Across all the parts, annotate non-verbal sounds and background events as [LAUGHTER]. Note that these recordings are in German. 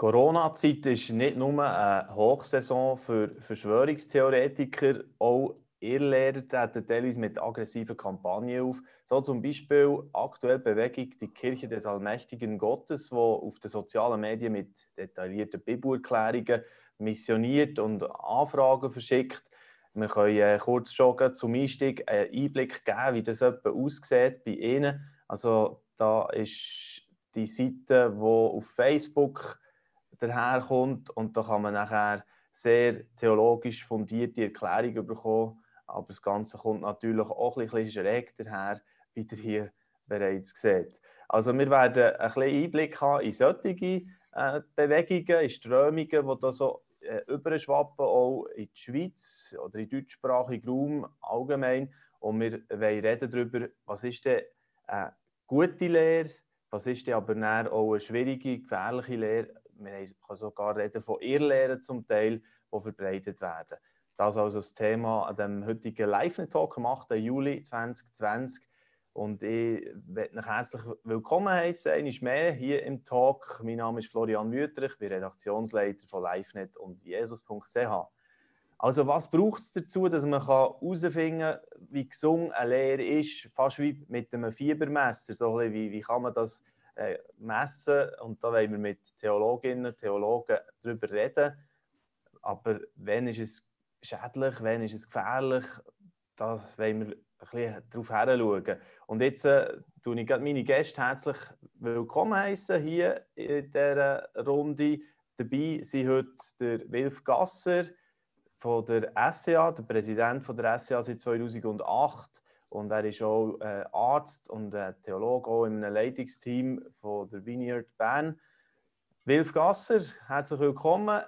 Corona-Zeit ist nicht nur eine Hochsaison für Verschwörungstheoretiker, auch Irrlehrer treten teilweise mit aggressiven Kampagnen auf. So zum Beispiel aktuell Bewegung die Kirche des Allmächtigen Gottes, wo auf den sozialen Medien mit detaillierten Bibelerklärungen missioniert und Anfragen verschickt. Wir können äh, kurz schon zum Einstieg einen Einblick geben, wie das etwa aussieht bei Ihnen. Also da ist die Seite, die auf Facebook daherkommt und da kann man nachher sehr theologisch fundierte Erklärungen bekommen. Aber das Ganze kommt natürlich auch ein bisschen schräg daher, wie ihr hier bereits seht. Also wir werden ein bisschen Einblick haben in solche äh, Bewegungen, in Strömungen, die da so äh, überschwappen, auch in die Schweiz oder in deutschsprachigen Raum allgemein. Und wir wollen reden darüber, was ist denn eine gute Lehre, was ist denn aber auch eine schwierige, gefährliche Lehre. Wir können sogar reden von Irrlehren zum Teil, die verbreitet werden. Das also das Thema an dem heutigen Live-Talk am 8. Juli 2020. Und ich möchte euch herzlich willkommen heißen, einmal mehr hier im Talk. Mein Name ist Florian Wüther, ich bin Redaktionsleiter von LiveNet und Jesus.ch. Also was braucht es dazu, dass man herausfinden kann, wie gesund eine Lehre ist, fast wie mit einem Fiebermesser. So wie, wie kann man das äh, messen? Und da wollen wir mit Theologinnen und Theologen darüber reden. Aber wann ist es schädlich, wann ist es gefährlich? Da wollen wir bisschen darauf heranschauen. Und jetzt äh, ich meine Gäste herzlich willkommen heißen hier in dieser Runde. Dabei sind heute der Wilf Gasser von der SCA, der Präsident von der SCA seit 2008. Und er ist auch äh, Arzt und äh, Theologe, auch einem Leitungsteam von der Vineyard Bern. Wilf Gasser, herzlich willkommen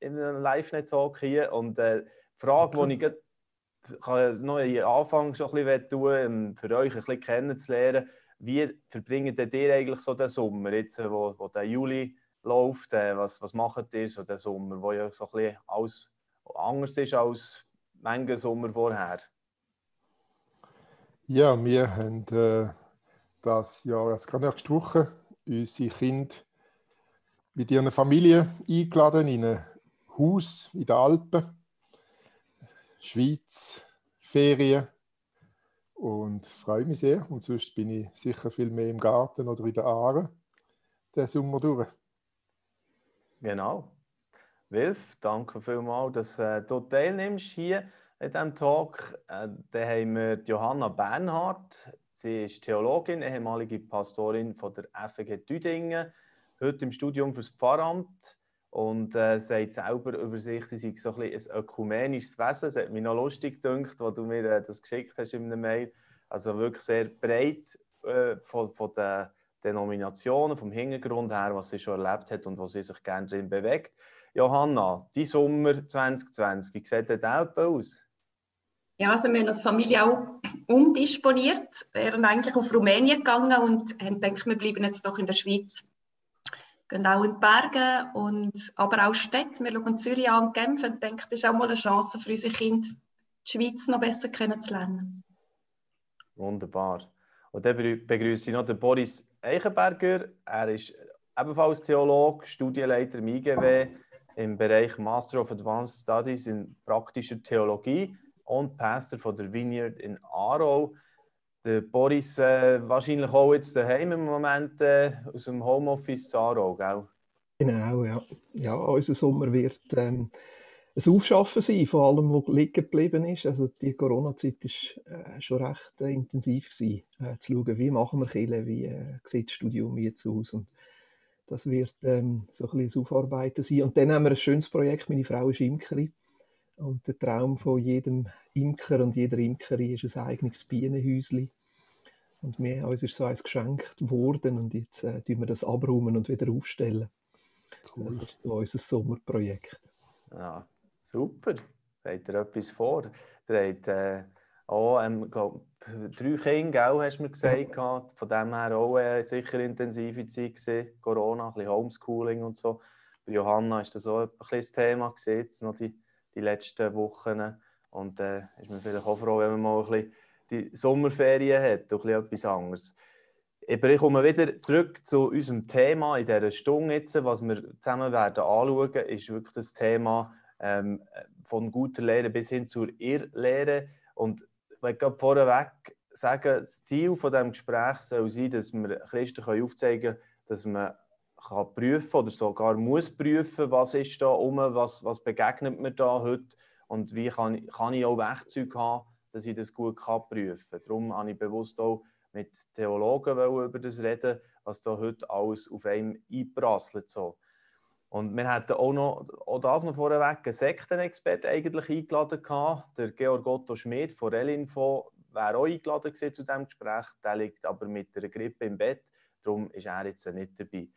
in einem Live-Net-Talk hier. Und äh, die Frage, die ich kann noch am Anfang schon ein bisschen tun, um für euch ein bisschen kennenzulernen. Wie verbringt ihr eigentlich so den Sommer, jetzt, äh, wo, wo der Juli läuft? Äh, was, was macht ihr so den Sommer, wo ja so ein bisschen alles anders ist als manche Sommer vorher? Ja, wir haben äh, das Jahr, also gerade nächste Woche, unsere Kinder mit ihren Familien eingeladen in ein Haus in den Alpen Schweiz, Ferien und freue mich sehr. Und sonst bin ich sicher viel mehr im Garten oder in der Aare den Sommer durch. Genau. Wilf, danke vielmals, dass äh, du teilnimmst hier in diesem Talk. Äh, dann haben wir Johanna Bernhardt. Sie ist Theologin, ehemalige Pastorin von der FG Düdingen, heute im Studium fürs Pfarramt und äh, sagt selber über sich, sie sei so ein, ein ökumenisches Wesen. Das hat mich noch lustig gedacht, als du mir äh, das geschickt hast in einem Mail. Also wirklich sehr breit äh, von, von den Denominationen, vom Hintergrund her, was sie schon erlebt hat und wo sie sich gerne drin bewegt. Johanna, die Sommer 2020, wie sieht das aus? Ja, also wir haben als Familie auch umdisponiert, wären eigentlich auf Rumänien gegangen und haben gedacht, wir bleiben jetzt doch in der Schweiz gehen auch in die Berge, und, aber auch Städte. Wir schauen Zürich an und Genf und denken, das ist auch mal eine Chance für unsere Kinder, die Schweiz noch besser kennenzulernen. Wunderbar. Und dann begrüße ich noch den Boris Eichenberger. Er ist ebenfalls Theologe, Studienleiter im IGW im Bereich Master of Advanced Studies in praktischer Theologie und Pastor von der Vineyard in Aarau der Boris äh, wahrscheinlich auch jetzt daheim im Moment äh, aus dem Homeoffice zu Aarau, gell? Genau, ja. Ja, unser Sommer wird ähm, ein Aufschaffen sein, vor allem, was liegen geblieben ist. Also die Corona-Zeit war äh, schon recht äh, intensiv gewesen, äh, zu schauen, wie machen wir Kille, wie äh, sieht das Studium jetzt aus und das wird ähm, so ein bisschen das Aufarbeiten sein. Und dann haben wir ein schönes Projekt, meine Frau ist Imkerin und der Traum von jedem Imker und jeder Imkerin ist ein eigenes Bienenhäuschen. Und mir, uns ist so eins geschenkt worden und jetzt äh, tun wir das abräumen und wieder aufstellen. Cool. Das ist unser Sommerprojekt. Ja, super. Seht ihr etwas vor? Ihr habt äh, auch ähm, glaub, drei Kinder, gell, hast du mir gesagt. Ja. Von dem her auch äh, sicher intensive Zeit gewesen. Corona, ein bisschen Homeschooling und so. Bei Johanna ist das auch ein bisschen das Thema gewesen, jetzt noch die die letzten Wochen. Und äh, ist man vielleicht auch froh, wenn man mal ein bisschen die Sommerferien hat, doch etwas anderes. Aber ich komme wieder zurück zu unserem Thema in dieser Stunde jetzt, was wir zusammen werden anschauen, ist wirklich das Thema ähm, von guter Lehre bis hin zur Irrlehre. Und ich möchte vorweg sagen, das Ziel von diesem Gespräch soll sein, dass wir Christen aufzeigen können, dass man kann prüfen oder sogar muss prüfen, was ist da um, was, was begegnet mir da heute und wie kann, kann ich auch Werkzeuge haben, dass ich das gut kann prüfen kann. Darum habe ich bewusst auch mit Theologen über das reden, was da heute alles auf einem einprasselt. So. Und wir hatten auch noch, auch das noch vorweg, einen Sektenexpert eigentlich eingeladen gehabt, der Georg Otto Schmidt von Relinfo, wäre auch eingeladen gewesen zu diesem Gespräch, der liegt aber mit einer Grippe im Bett, darum ist er jetzt nicht dabei.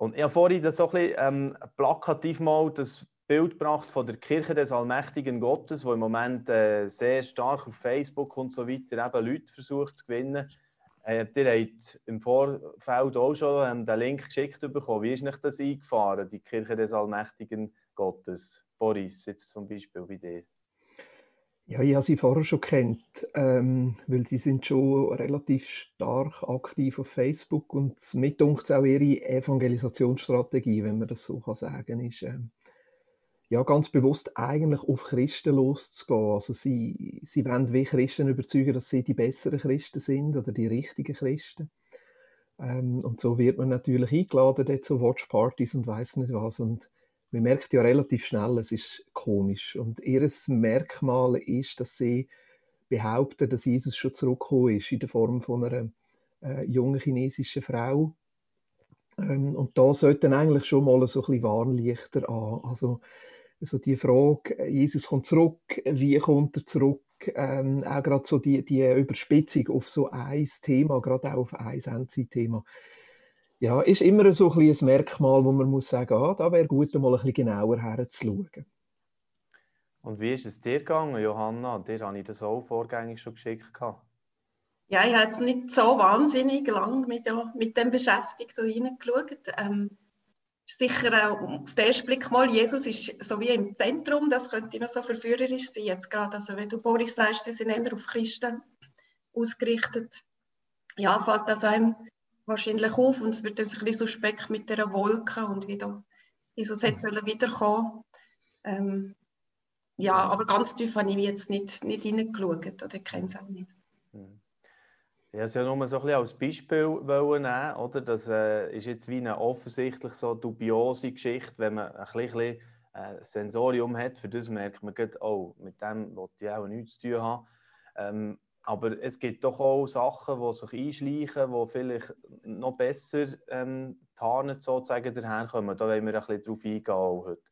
Und ich habe vorhin das so ein bisschen ähm, plakativ mal das Bild gebracht von der Kirche des allmächtigen Gottes, wo im Moment äh, sehr stark auf Facebook und so weiter eben Leute versucht zu gewinnen. Äh, ihr habt im Vorfeld auch schon ähm, den Link geschickt bekommen. Wie ist euch das eingefahren, die Kirche des allmächtigen Gottes? Boris, jetzt zum Beispiel bei dir. Ja, ich habe sie vorher schon kennt, ähm, weil sie sind schon relativ stark aktiv auf Facebook und mit uns auch ihre Evangelisationsstrategie, wenn man das so kann sagen, ist ähm, ja ganz bewusst eigentlich auf Christen loszugehen. Also sie, sie wollen wie Christen überzeugen, dass sie die besseren Christen sind oder die richtigen Christen. Ähm, und so wird man natürlich eingeladen dort zu Watchpartys und weiß nicht was und man merkt ja relativ schnell, es ist komisch. Und ihr Merkmal ist, dass sie behaupten, dass Jesus schon zurückgekommen ist in der Form von einer äh, jungen chinesischen Frau. Ähm, und da sollten eigentlich schon mal so ein bisschen Warnlichter an. Also, also die Frage, Jesus kommt zurück, wie kommt er zurück? Ähm, auch gerade so die, die Überspitzung auf so ein Thema, gerade auch auf ein Endzeit-Thema ja, ist immer so ein, ein Merkmal, wo man muss sagen, ah, da wäre gut, mal ein bisschen genauer herzuschauen. Und wie ist es dir gegangen, Johanna? Dir habe ich das auch vorgängig schon geschickt. Ja, ich habe jetzt nicht so wahnsinnig lang mit, mit dem beschäftigt und reingeschaut. Ähm, sicher äh, auf den ersten Blick mal, Jesus ist so wie im Zentrum, das könnte noch so verführerisch sein jetzt gerade. Also wenn du Boris sagst, sie sind eher auf Christen ausgerichtet, ja, fällt das einem wahrscheinlich auf und es wird dann ein bisschen suspekt mit der Wolke und wieder Jesus hätte sollen wiederkommen. Ähm, ja, aber ganz tief habe ich jetzt nicht, nicht reingeschaut oder kenne es auch nicht. Hm. Ja, es ja nur so ein bisschen als Beispiel nehmen, oder? Das äh, ist jetzt wie eine offensichtlich so dubiose Geschichte, wenn man ein bisschen äh, Sensorium hat, für das merkt man geht, oh, mit dem wollte ich auch nichts zu tun haben. Ähm, aber es gibt doch auch Sachen, die sich einschleichen, die vielleicht noch besser ähm, tarnet sozusagen daherkommen. Da wollen wir ein bisschen drauf eingehen heute.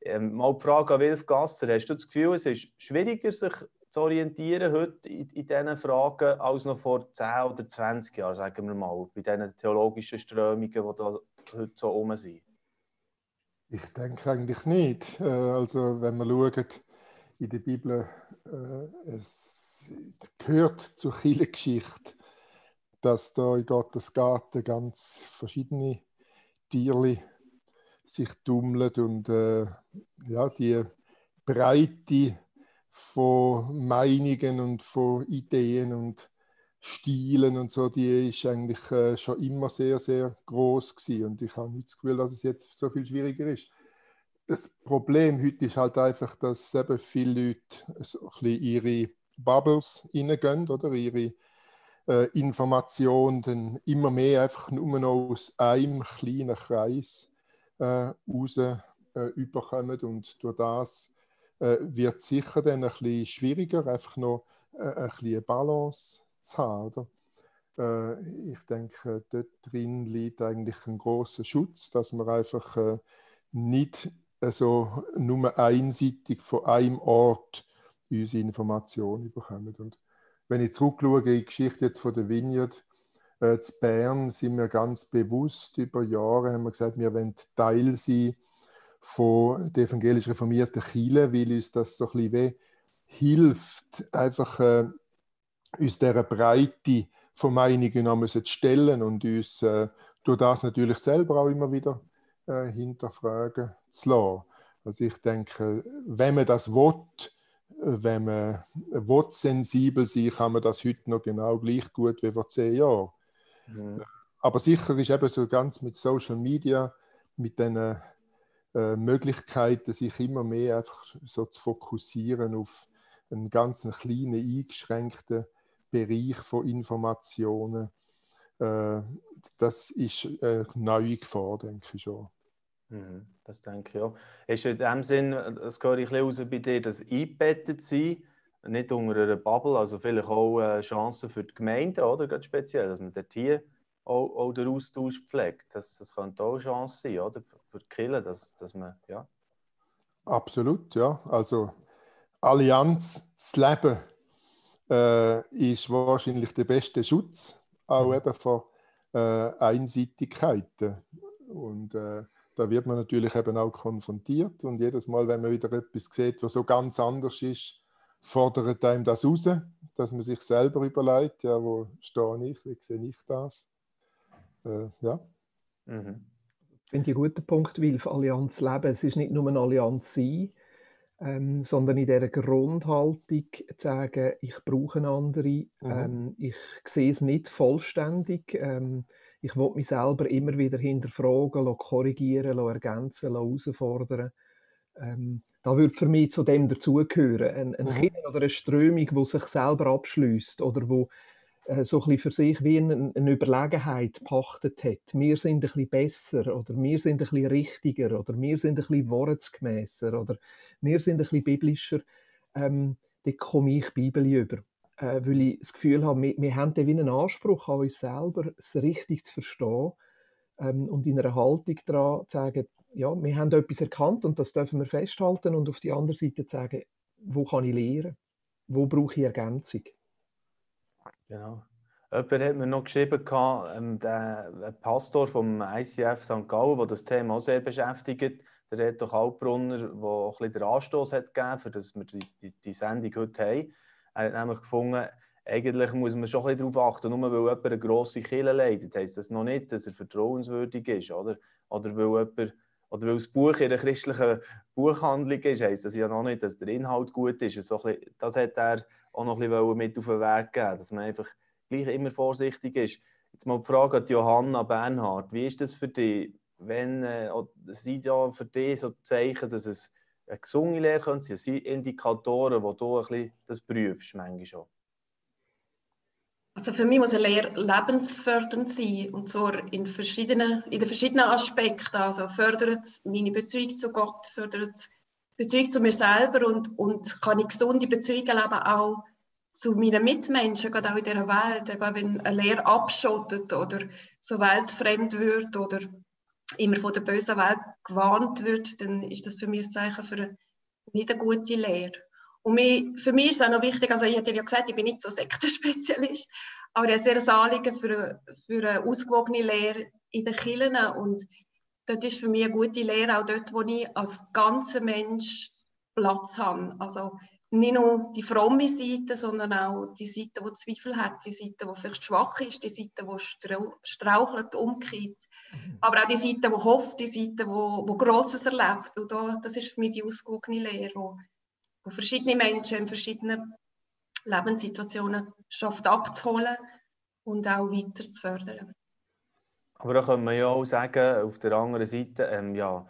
Ähm, mal die Frage an Wilf Gasser. Hast du das Gefühl, es ist schwieriger, sich zu orientieren heute in, in diesen Fragen als noch vor 10 oder 20 Jahren, sagen wir mal, bei diesen theologischen Strömungen, die da heute so rum sind? Ich denke eigentlich nicht. Äh, also wenn man schaut, in der Bibel, äh, es gehört zur Kirchengeschichte, dass da in Gottes Garten ganz verschiedene Tiere sich tummeln und äh, ja, die Breite von Meinungen und von Ideen und Stilen und so, die ist eigentlich äh, schon immer sehr, sehr groß gewesen. und ich habe nicht das Gefühl, dass es jetzt so viel schwieriger ist. Das Problem heute ist halt einfach, dass eben viele Leute so ein bisschen ihre Bubbles reingehen, oder? Ihre äh, Informationen dann immer mehr einfach nur noch aus einem kleinen Kreis äh, raus äh, überkommen und durch das äh, wird sicher dann ein bisschen schwieriger, einfach noch äh, ein bisschen Balance zu haben, oder? Äh, ich denke, dort drin liegt eigentlich ein großer Schutz, dass man einfach äh, nicht also nur einseitig von einem Ort unsere Informationen bekommen. Und wenn ich zurückschaue in die Geschichte jetzt von der Vineyard, äh, zu Bern sind wir ganz bewusst über Jahre haben wir gesagt, wir wollen Teil sein von der evangelisch reformierten Kirche, weil uns das so ein bisschen hilft, einfach äh, uns dieser Breite von Meinungen zu stellen und uns äh, durch das natürlich selber auch immer wieder äh, hinterfragen zu lassen. Also ich denke, wenn man das will, wenn man sensibel sein kann man das heute noch genau gleich gut wie vor zehn Jahren. Mhm. Aber sicher ist eben so ganz mit Social Media, mit den äh, Möglichkeiten, sich immer mehr einfach so zu fokussieren auf einen ganz kleinen, eingeschränkten Bereich von Informationen. Äh, das ist eine neue Gefahr, denke ich schon. Mhm, das denke ich auch. Ist in dem Sinn, das höre ich ein bisschen raus bei dir, das eingebettet sein, nicht unter einer Bubble, also vielleicht auch eine Chance für die Gemeinde, oder? Ganz speziell, dass man dort hier auch, auch den Austausch pflegt. Das, das könnte auch eine Chance sein, oder? Für die Kirche, dass, dass man, ja. Absolut, ja. Also Allianz zu leben äh, ist wahrscheinlich der beste Schutz, auch mhm. eben vor äh, Einseitigkeiten. Und äh, da wird man natürlich eben auch konfrontiert. Und jedes Mal, wenn man wieder etwas sieht, was so ganz anders ist, fordert einem das raus, dass man sich selber überlegt, ja, wo stehe ich, wie sehe ich das? Äh, ja. Mhm. Ich finde ich einen guten Punkt, weil für Allianz leben, es ist nicht nur eine Allianz sein, ähm, sondern in dieser Grundhaltung zu sagen, ich brauche andere, mhm. ähm, ich sehe es nicht vollständig, ähm, ich will mich selber immer wieder hinterfragen, korrigieren, ergänzen, herausfordern. Ähm, da würde für mich zu dem dazugehören. Ein, ein mhm. Kind oder eine Strömung, die sich selber abschließt oder wo äh, so ein für sich wie eine, eine Überlegenheit pachtet hat. Wir sind ein bisschen besser oder wir sind ein bisschen richtiger oder wir sind ein bisschen wortgemäßer oder wir sind ein bisschen biblischer. Ähm, da komme ich Bibel über. Äh, weil ich das Gefühl habe, wir, wir haben wie einen Anspruch an uns selber, es richtig zu verstehen ähm, und in einer Haltung daran zu sagen, ja, wir haben etwas erkannt und das dürfen wir festhalten und auf die andere Seite zu sagen, wo kann ich lernen? Wo brauche ich Ergänzung? Genau. Jemand hat mir noch geschrieben, ähm, der Pastor vom ICF St. Gallen, der das Thema auch sehr beschäftigt, der Reto Kalbrunner, der auch ein bisschen den Anstoß hat gegeben, für dass wir die, die, die Sendung heute haben. Er hat nämlich gefunden, eigentlich muss man schon ein bisschen darauf achten, nur weil jemand eine grosse Kille leidet, heisst das noch nicht, dass er vertrauenswürdig ist, oder? Oder weil jemand oder weil das Buch in einer christlichen Buchhandlung ist, heisst das ja noch nicht, dass der Inhalt gut ist. So bisschen, das hat er auch noch ein bisschen mit auf den Weg gegeben, dass man einfach gleich immer vorsichtig ist. Jetzt mal die Frage an Johanna Bernhard. Wie ist das für dich, wenn äh, sind ja für dich so Zeichen, dass es eine gesunde Lehre sein könnte, sind Indikatoren, wo du ein bisschen das prüfst, manchmal schon? Also für mich muss eine Lehre lebensfördernd sein und zwar in, verschiedenen, in den verschiedenen Aspekten. Also fördert es meine Beziehung zu Gott, fördert es Beziehung zu mir selber und, und kann ich gesunde Beziehungen leben auch zu meinen Mitmenschen, gerade auch in dieser Welt. Eben wenn eine Lehre abschottet oder so weltfremd wird oder immer von der bösen Welt gewarnt wird, dann ist das für mich ein Zeichen für nicht eine gute Lehre. Und mich, für mich ist es auch noch wichtig, also ich hatte ja gesagt, ich bin nicht so Sektenspezialist, [LAUGHS] aber ich habe sehr ein Anliegen für für eine ausgewogene Lehre in den Kirchen und dort ist für mich eine gute Lehre auch dort, wo ich als ganzer Mensch Platz habe. Also nicht nur die fromme Seite, sondern auch die Seite, die Zweifel hat, die Seite, die vielleicht schwach ist, die Seite, die strauchelt, umkehrt. Mhm. Aber auch die Seite, die hofft, die Seite, die, die Grosses erlebt. Und da, das ist für mich die ausgewogene Lehre, wo, wo verschiedene Menschen in verschiedenen Lebenssituationen schafft abzuholen und auch weiter zu fördern. Aber da kann man ja auch sagen, auf der anderen Seite, ähm, ja,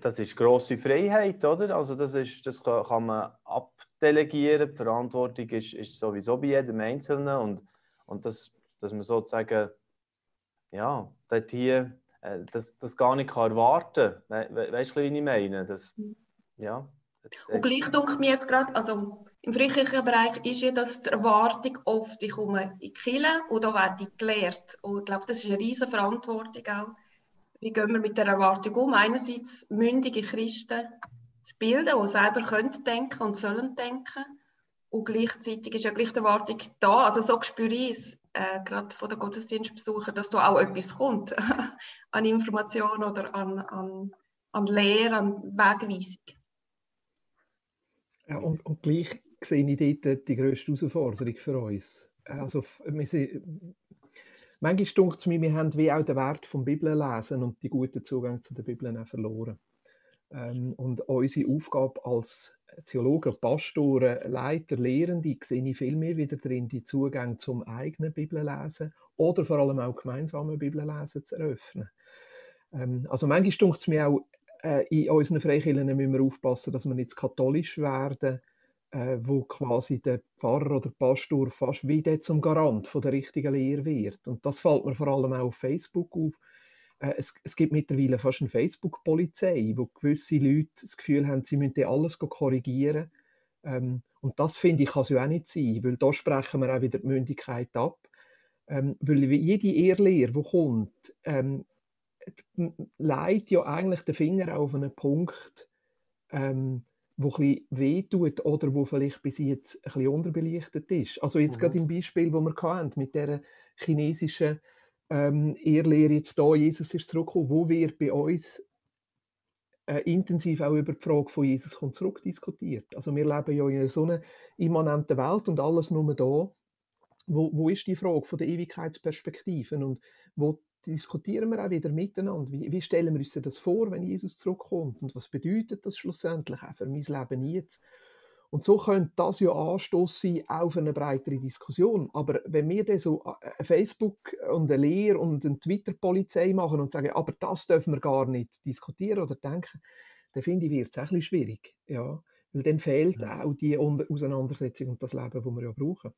das ist grosse Freiheit, oder? Also das, ist, das kann man abdelegieren. Die Verantwortung ist, ist sowieso bei jedem Einzelnen und, und das, dass man sozusagen ja, dort hier äh, das, das gar nicht kann erwarten kann. We weißt du, wie ich meine? Das, ja. Und gleich denke mir jetzt gerade, also im friedlichen Bereich ist ja das die Erwartung oft, ich komme in die Kirche und da werde ich gelehrt. Und ich glaube, das ist eine riesige Verantwortung auch wie gehen wir mit der Erwartung um? Einerseits mündige Christen zu bilden, die selber können denken und sollen denken. Und gleichzeitig ist ja gleich die Erwartung da, also so spüre ich es, äh, gerade von den Gottesdienstbesuchern, dass da auch etwas kommt [LAUGHS] an Information oder an, an, an Lehre, an Wegweisung. Ja, und, und gleich sehe ich dort die grösste Herausforderung für uns. Also, wir sind, manchmal denkt es mir, wir haben wie auch den Wert vom Bibellesen und die guten Zugang zu der Bibel verloren. Ähm, und unsere Aufgabe als Theologen, Pastoren, Leiter, Lehrende sehe ich viel mehr wieder drin, die Zugänge zum eigenen Bibellesen oder vor allem auch gemeinsamen Bibellesen zu eröffnen. Ähm, also manchmal stunkt es mir auch, äh, in unseren Freikirchen müssen wir aufpassen, dass wir nicht katholisch werden, äh, wo quasi der Pfarrer oder Pastor fast wie der zum Garant von der richtigen Lehre wird. Und das fällt mir vor allem auch auf Facebook auf. Äh, es, es, gibt mittlerweile fast eine Facebook-Polizei, wo gewisse Leute das Gefühl haben, sie müssten alles korrigieren. Ähm, und das finde ich kann es ja auch nicht sein, weil da sprechen wir auch wieder die Mündigkeit ab. Ähm, weil jede Ehrlehre, die kommt, ähm, leitet ja eigentlich den Finger auf einen Punkt, ähm, wo ein wehtut oder wo vielleicht bis jetzt ein bisschen unterbelichtet ist. Also jetzt mhm. gerade im Beispiel, wo wir hatten, mit der chinesischen ähm, Ehrlehre jetzt da, Jesus ist zurückgekommen, wo wird bei uns äh, intensiv auch über die Frage von Jesus kommt zurück diskutiert. Also wir leben ja in so einer immanenten Welt und alles nur da. Wo, wo ist die Frage von der Ewigkeitsperspektiven und wo diskutieren wir auch wieder miteinander. Wie, wie, stellen wir uns das vor, wenn Jesus zurückkommt? Und was bedeutet das schlussendlich auch für mein Leben jetzt? Und so könnte das ja Anstoß sein auf eine breitere Diskussion. Aber wenn wir dann so eine Facebook und eine Lehr und eine Twitter-Polizei machen und sagen, aber das dürfen wir gar nicht diskutieren oder denken, dann finde ich, wird es ein bisschen schwierig. Ja? Weil dann fehlt ja. auch die Auseinandersetzung und das Leben, das wir ja brauchen.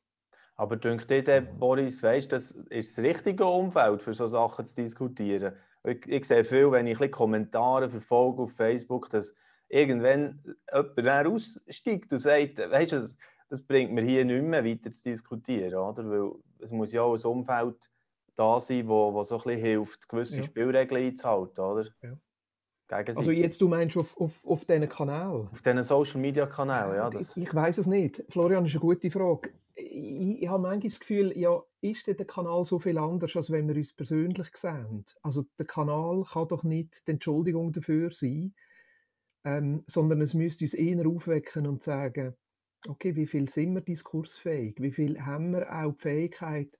Aber denkt dir, Boris, weißt, das ist das richtige Umfeld für solche Sachen zu diskutieren. Ich, ich sehe viel, wenn ich Kommentare verfolge auf Facebook, dass irgendwann jemand aussteigt und sagt, weißt du, das, das, bringt mir hier nicht mehr weiter zu diskutieren, oder? Weil es muss ja auch ein Umfeld da sein, wo, wo so ein bisschen hilft, gewisse ja. Spielregeln einzuhalten, oder? Ja. Also jetzt, du meinst auf, auf, auf diesen Kanal? Auf diesen Social-Media-Kanälen, ja. Das. Ich, ich weiß es nicht. Florian, ist eine gute Frage ich, ich habe manchmal das Gefühl, ja, ist der Kanal so viel anders, als wenn wir uns persönlich sehen? Also der Kanal kann doch nicht die Entschuldigung dafür sein, ähm, sondern es müsste uns eher aufwecken und sagen, okay, wie viel sind wir diskursfähig? Wie viel haben wir auch die Fähigkeit,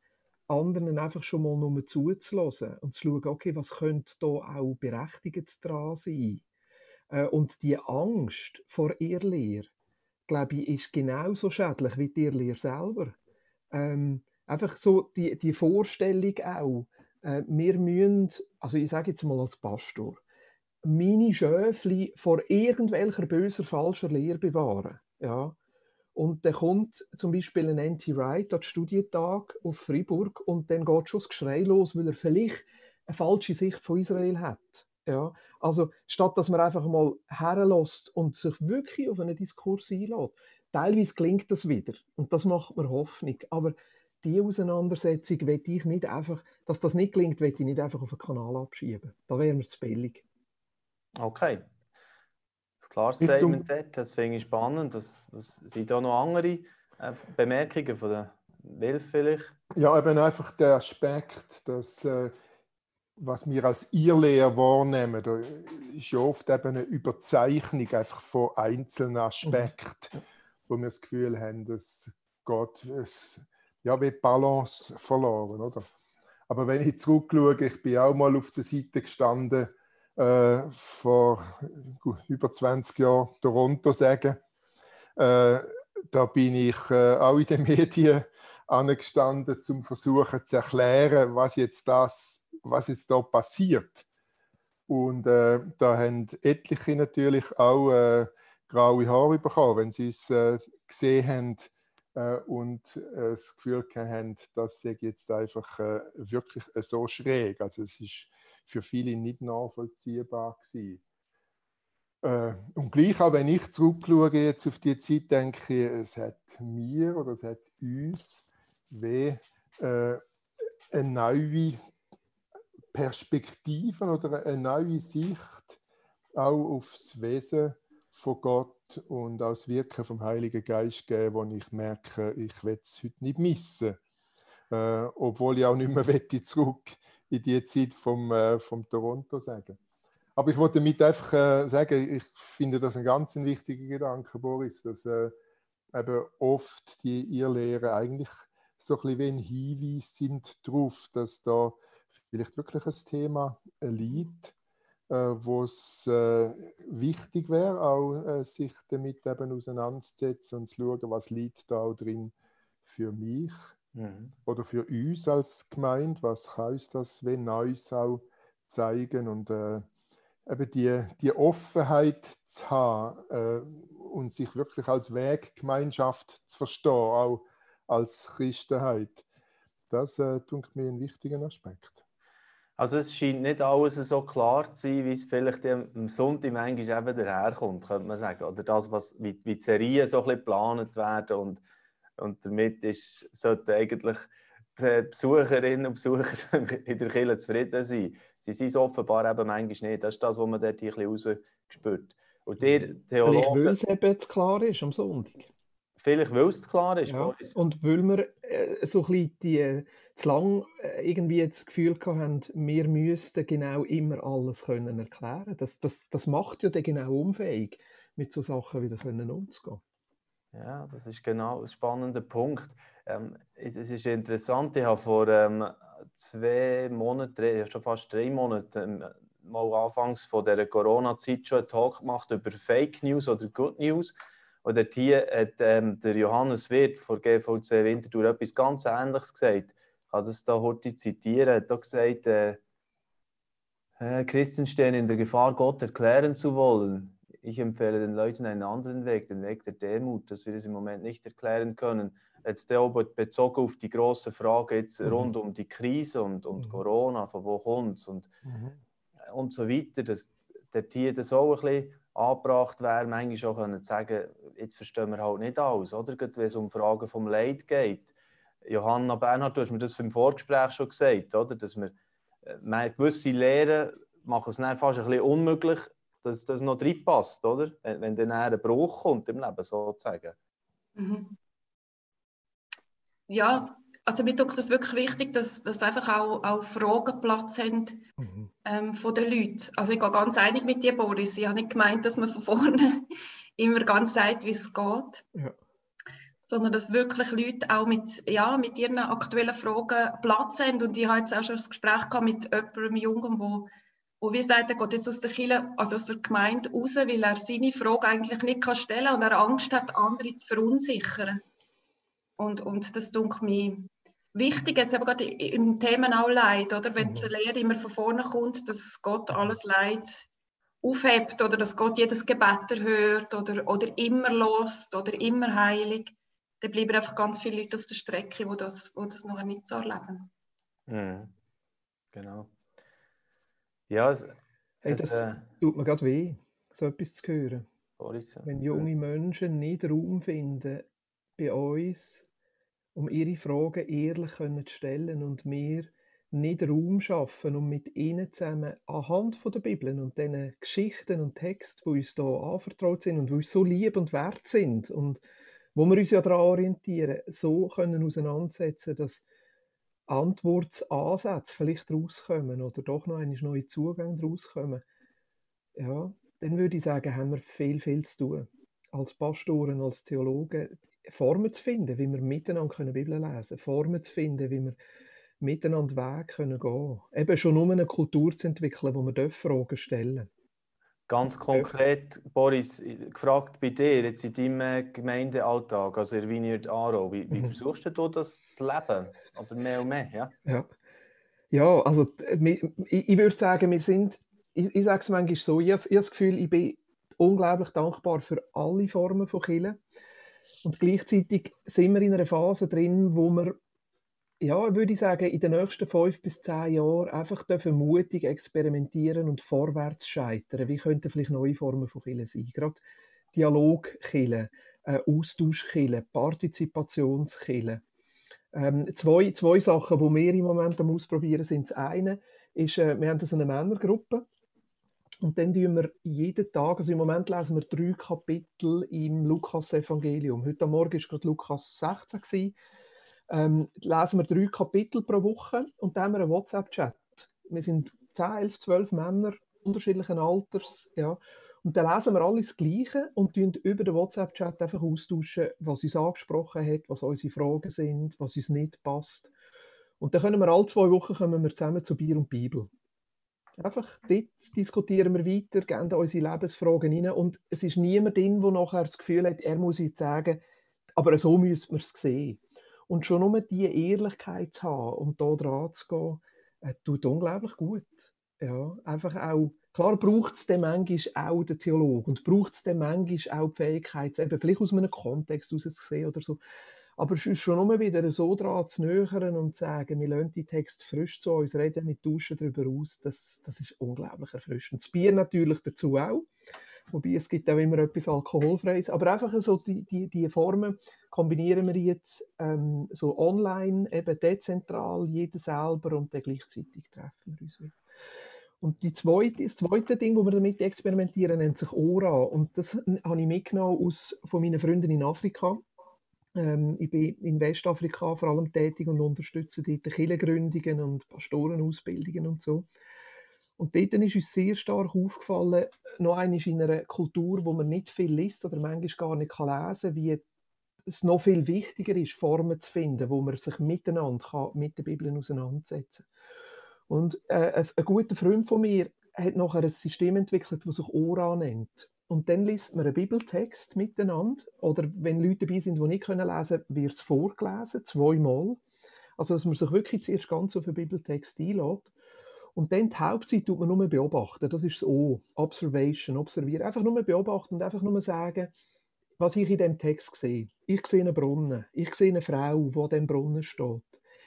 anderen einfach schon mal nur zuzulassen und zu schauen, okay, was könnte da auch berechtigt dran sein? Äh, und die Angst vor Irrlehre, glaube ich, ist genauso schädlich wie die Irrlehre selber. Ähm, einfach so die, die Vorstellung auch, äh, wir müssen, also ich sage jetzt mal als Pastor, meine Schöfli vor irgendwelcher böser, falscher Lehre bewahren. Ja. Und dann kommt zum Beispiel ein Anti-Right an den Studientag auf Freiburg und dann geht schon das Geschrei los, weil er vielleicht eine falsche Sicht von Israel hat. Ja, also statt dass man einfach mal herlässt und sich wirklich auf einen Diskurs einlädt, teilweise klingt das wieder und das macht mir Hoffnung. Aber die Auseinandersetzung will ich nicht einfach, dass das nicht klingt, will ich nicht einfach auf den Kanal abschieben. Da wäre mir zu billig. Okay. Das klare Statement dort, das finde ich spannend. Das, das sind da noch andere äh, Bemerkungen von der Wilf vielleicht? Ja, eben einfach der Aspekt, dass äh, was wir als Irrlehrer wahrnehmen, da ist ja oft eben eine Überzeichnung einfach von einzelnen Aspekten, wo wir das Gefühl haben, dass Gott ja wie Balance verloren, oder? Aber wenn ich zurückschaue, ich bin auch mal auf der Seite gestanden äh, vor über 20 Jahren, Toronto sagen. Äh, da bin ich äh, auch in den [LAUGHS] Medien angestanden, um zu versuchen zu erklären, was jetzt das was jetzt da passiert. Und äh, da haben etliche natürlich auch äh, graue Haare bekommen, wenn sie es äh, gesehen haben äh, und äh, das Gefühl haben, das sei jetzt einfach äh, wirklich so schräg. Also es ist für viele nicht nachvollziehbar gewesen. und gleich auch, wenn ich zurückschaue jetzt auf die Zeit, denke ich, es hat mir oder es hat uns wie eine neue Perspektiven oder eine neue Sicht auch auf das Wesen von Gott und auch das Wirken vom Heiligen Geist geben, wo ich merke, ich will es heute nicht missen. Äh, obwohl ich auch nicht mehr [LAUGHS] zurück in die Zeit vom, äh, vom Toronto sagen. Aber ich wollte damit einfach äh, sagen, ich finde das ein ganz wichtiger Gedanke, Boris, dass äh, eben oft die Irrlehrer eigentlich so ein bisschen wie ein Hinweis sind darauf, dass da vielleicht wirklich ein Thema liegt, äh, wo es äh, wichtig wäre, auch äh, sich damit eben auseinanderzusetzen und zu schauen, was liegt da auch drin für mich mhm. oder für uns als Gemeinde, was kann uns das wenn Neues auch zeigen und äh, eben die, die Offenheit zu haben äh, und sich wirklich als Weggemeinschaft zu verstehen, auch als Christenheit. Das äh, tut mir ein wichtiger Aspekt. Also es scheint nicht alles so klar zu sein, wie es vielleicht am Sonntag manchmal eben daherkommt, könnte man sagen. Oder das, was, wie, wie die Serien so ein bisschen geplant werden und, und damit ist, sollte eigentlich die Besucherinnen und Besucher [LAUGHS] in der Kirche zufrieden sein. Sie sind es offenbar eben manchmal nicht. Das ist das, was man dort ein bisschen rausspürt. Und der Theologe... Vielleicht, weil es eben klar ist am Sonntag. Vielleicht, weil es klar ist, ja. Und weil wir äh, so ein bisschen die, zu lang äh, irgendwie das Gefühl haben, wir müssten genau immer alles können erklären. Das, das, das macht ja dann genau unfähig, mit so Sachen wieder können umzugehen. Ja, das ist genau ein spannender Punkt. Ähm, es, es, ist interessant, ich habe vor ähm, zwei Monaten, drei, schon fast drei Monate, ähm, mal anfangs von der Corona-Zeit schon einen Talk gemacht über Fake News oder Good News. Und dort hier hat ähm, der Johannes Wirth von GVC Winterthur etwas ganz Ähnliches gesagt. Ich kann das hier heute zitieren. Er hat auch gesagt, äh, äh, Christen stehen in der Gefahr, Gott erklären zu wollen. Ich empfehle den Leuten einen anderen Weg, den Weg der Demut, dass wir es im Moment nicht erklären können. Jetzt auch bezogen auf die große Frage jetzt mhm. rund um die Krise und, und mhm. Corona, von wo kommt es und, mhm. und so weiter, dass der Tier das auch ein bisschen angebracht wäre, manchmal auch können sagen, jetzt verstehen wir halt nicht alles, oder? Gerade wenn es um Fragen vom Leid geht. Johanna Bernhard, du hast mir das im Vorgespräch schon gesagt, oder? Dass wir, äh, gewisse Lehren machen es dann fast ein bisschen unmöglich, dass das noch reinpasst, oder? Wenn, wenn dann ein Bruch kommt im Leben, sozusagen. Mhm. Ja, also mir ist es wirklich wichtig, dass, dass einfach auch, auch Fragen Platz haben mhm. ähm, von den Leuten. Also ich gehe ganz einig mit dir, Boris. Ich habe nicht gemeint, dass man von vorne [LAUGHS] immer ganz sagt, wie es geht. Ja. Sondern dass wirklich Leute auch mit, ja, mit ihren aktuellen Fragen Platz haben. Und ich habe jetzt auch schon ein Gespräch gehabt mit jemandem Jungen, wo, wo wie sagt, er geht jetzt aus der Kirche, also aus der Gemeinde raus, weil er seine Frage eigentlich nicht kann stellen kann und er Angst hat, andere zu verunsichern. Und, und das dunkelt mir wichtig, jetzt aber gerade im Thema auch Leid, oder? Wenn mhm. die Lehre immer von vorne kommt, dass Gott mhm. alles Leid aufhebt oder dass Gott jedes Gebet erhört oder, oder immer lost oder immer heilig, dann bleiben einfach ganz viele Leute auf der Strecke, die das, wo das noch nicht so erleben. Mhm. Genau. Ja, es, hey, das, das äh, tut mir gerade weh, so etwas zu hören. Wenn junge Menschen nicht Raum finden bei uns, um ihre Fragen ehrlich zu stellen und wir nicht Raum schaffen, um mit ihnen zusammen anhand von der Bibel und den Geschichten und Texten, die uns hier anvertraut sind und die uns so lieb und wert sind und wo wir uns ja daran orientieren, so können auseinandersetzen, dass Antwortansätze vielleicht rauskommen oder doch noch einen neuen Zugang rauskommen. Ja, dann würde ich sagen, haben wir viel, viel zu tun. Als Pastoren, als Theologen, Formen zu finden, wie wir miteinander können Bibel lesen können, Formen zu finden, wie wir miteinander Weg können gehen Eben schon um eine Kultur zu entwickeln, wo wir Fragen stellen Ganz konkret, Boris, gefragt bei dir, jetzt in deinem äh, Gemeindealltag, also in Vineyard Aro, wie, wie mhm. versuchst du das zu leben? Oder mehr und mehr, ja? Ja, ja also ich, ich würde sagen, wir sind, ich, ich sage es manchmal so, ich, ich habe das Gefühl, ich bin unglaublich dankbar für alle Formen von Kirche. Und gleichzeitig sind wir in einer Phase drin, wo wir, ja, würde ich sagen, in den nächsten fünf bis zehn Jahren einfach dürfen mutig experimentieren und vorwärts scheitern. Wie könnten vielleicht neue Formen von Killen sein? Gerade Dialogkillen, äh, Austauschkillen, Partizipationskillen. Ähm, zwei, zwei Sachen, die wir im Moment am Ausprobieren sind. Das eine ist, äh, wir haben eine Männergruppe, und dann tun wir jeden Tag, also im Moment lesen wir drei Kapitel im Lukas-Evangelium. Heute Morgen war gerade Lukas 16. Gewesen. Ähm, lesen wir drei Kapitel pro Woche und dann haben wir einen WhatsApp-Chat. Wir sind 10, 11, 12 Männer unterschiedlichen Alters. Ja. Und dann lesen wir alles Gleiche und über den WhatsApp-Chat einfach austauschen, was uns angesprochen hat, was unsere Fragen sind, was uns nicht passt. Und dann können wir alle zwei Wochen kommen wir zusammen zu Bier und Bibel. Einfach dort diskutieren wir weiter, geben unsere Lebensfragen rein und es ist niemand drin, der nachher das Gefühl hat, er muss jetzt sagen, aber so müssen wir es sehen. Und schon nur diese Ehrlichkeit zu haben und da dran zu gehen, äh, tut unglaublich gut. Ja, einfach auch, klar braucht es dann manchmal auch den Theologen und braucht es dann manchmal auch die Fähigkeit, eben vielleicht aus einem Kontext heraus zu sehen oder so. Aber es ist schon immer wieder so dran zu nähern und zu sagen, wir lassen die Text frisch zu uns reden, wir tauschen darüber aus, das, das ist unglaublich erfrischend. Das Bier natürlich dazu auch, wobei es gibt auch immer etwas Alkoholfreies, aber einfach so die, die, die Formen kombinieren wir jetzt ähm, so online, eben dezentral, jeder selber und dann gleichzeitig treffen wir uns wieder. Und die zweite, das zweite Ding, wo wir damit experimentieren, nennt sich Ora. Und das habe ich mitgenommen aus, von meinen Freunden in Afrika. Ähm, ich bin in Westafrika vor allem tätig und unterstütze dort Kirchengründungen und Pastorenausbildungen und so. Und dort ist uns sehr stark aufgefallen, noch einmal in einer Kultur, wo man nicht viel liest oder manchmal gar nicht lesen kann, wie es noch viel wichtiger ist, Formen zu finden, wo man sich miteinander kann, mit der Bibel auseinandersetzen kann. Und äh, ein guter Freund von mir hat nachher ein System entwickelt, das sich Ora nennt. Und dann liest man einen Bibeltext miteinander. Oder wenn Leute dabei sind, die nicht lesen können, wird es vorgelesen, zweimal. Also, dass man sich wirklich zuerst ganz auf den Bibeltext einlädt. Und dann die Hauptzeit tut man nur beobachten. Das ist das O. Observation, observieren. Einfach nur beobachten und einfach nur sagen, was ich in dem Text sehe. Ich sehe einen Brunnen. Ich sehe eine Frau, die an dem Brunnen steht.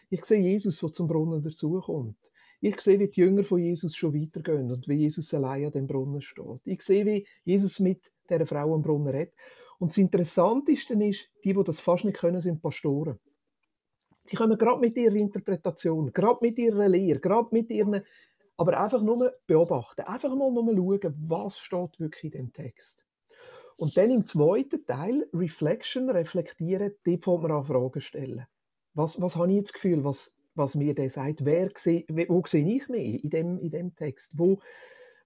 Ich sehe Jesus, der zum Brunnen dazukommt. Ich sehe, wie die Jünger von Jesus schon weitergehen und wie Jesus allein an dem Brunnen steht. Ich sehe, wie Jesus mit der Frau am Brunnen redet. Und das Interessanteste ist, die, die das fast nicht können, sind Pastoren. Die kommen gerade mit ihrer Interpretation, gerade mit ihrer Lehre, gerade mit ihren, aber einfach nur beobachten, einfach mal nur schauen, was steht wirklich in dem Text. Und dann im zweiten Teil, Reflection, reflektieren, dort fängt man an Fragen stellen. Was, was habe ich jetzt das Gefühl, was, was mir der sagt, wer seh, wo sehe ich mich in dem, in dem Text? Wo,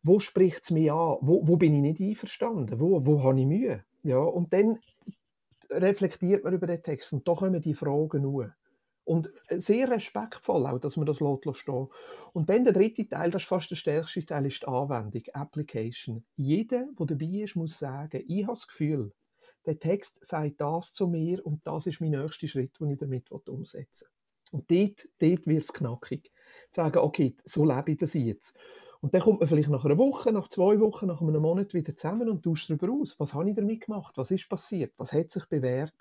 wo spricht es mich an? Wo, wo bin ich nicht einverstanden? Wo, wo habe ich Mühe? Ja, und dann reflektiert man über den Text und da kommen die Fragen nur. Und sehr respektvoll auch, dass man das lässt stehen. Und dann der dritte Teil, das ist fast der stärkste Teil, ist die Anwendung, Application. Jeder, der dabei ist, muss sagen, ich habe das Gefühl, der Text sagt das zu mir und das ist mein nächster Schritt, den ich damit umsetzen will. Und dort, dort wird es knackig. Sagen, okay, so lebe ich das jetzt. Und dann kommt man vielleicht nach einer Woche, nach zwei Wochen, nach einem Monat wieder zusammen und tauscht darüber aus. Was habe ich damit gemacht? Was ist passiert? Was hat sich bewährt?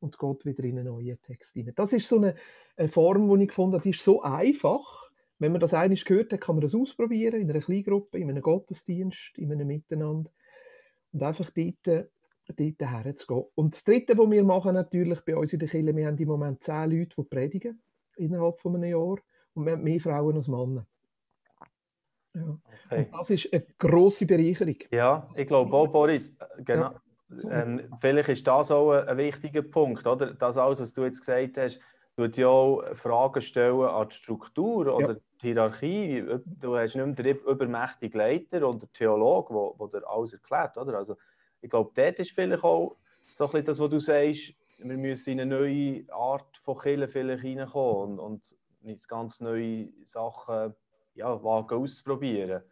Und geht wieder in einen neuen Text rein. Das ist so eine, eine Form, die ich gefunden habe, die ist so einfach. Wenn man das eines gehört hat, kann man das ausprobieren in einer Kleingruppe, in einem Gottesdienst, in einem Miteinander. Und einfach dort dort herzugehen. Und das Dritte, was wir machen natürlich bei uns in der Kirche, wir haben im Moment zehn Leute, die predigen innerhalb von einem Jahr und wir haben mehr Frauen als Männer. Ja. Okay. Und das ist eine grosse Bereicherung. Ja, ich glaube auch, Boris, äh, genau. Ja. Ähm, vielleicht ist das auch ein, ein, wichtiger Punkt, oder? Das alles, was du jetzt gesagt hast, tut ja auch Fragen stellen an die Struktur oder ja. die Hierarchie. Du hast nicht mehr den übermächtigen Leiter und den Theologen, der dir alles erklärt, oder? Also, ich glaube, dort ist vielleicht auch so ein bisschen das, was du sagst, wir müssen in eine neue Art von Killen vielleicht reinkommen und, und ganz neue Sachen ja, wagen auszuprobieren.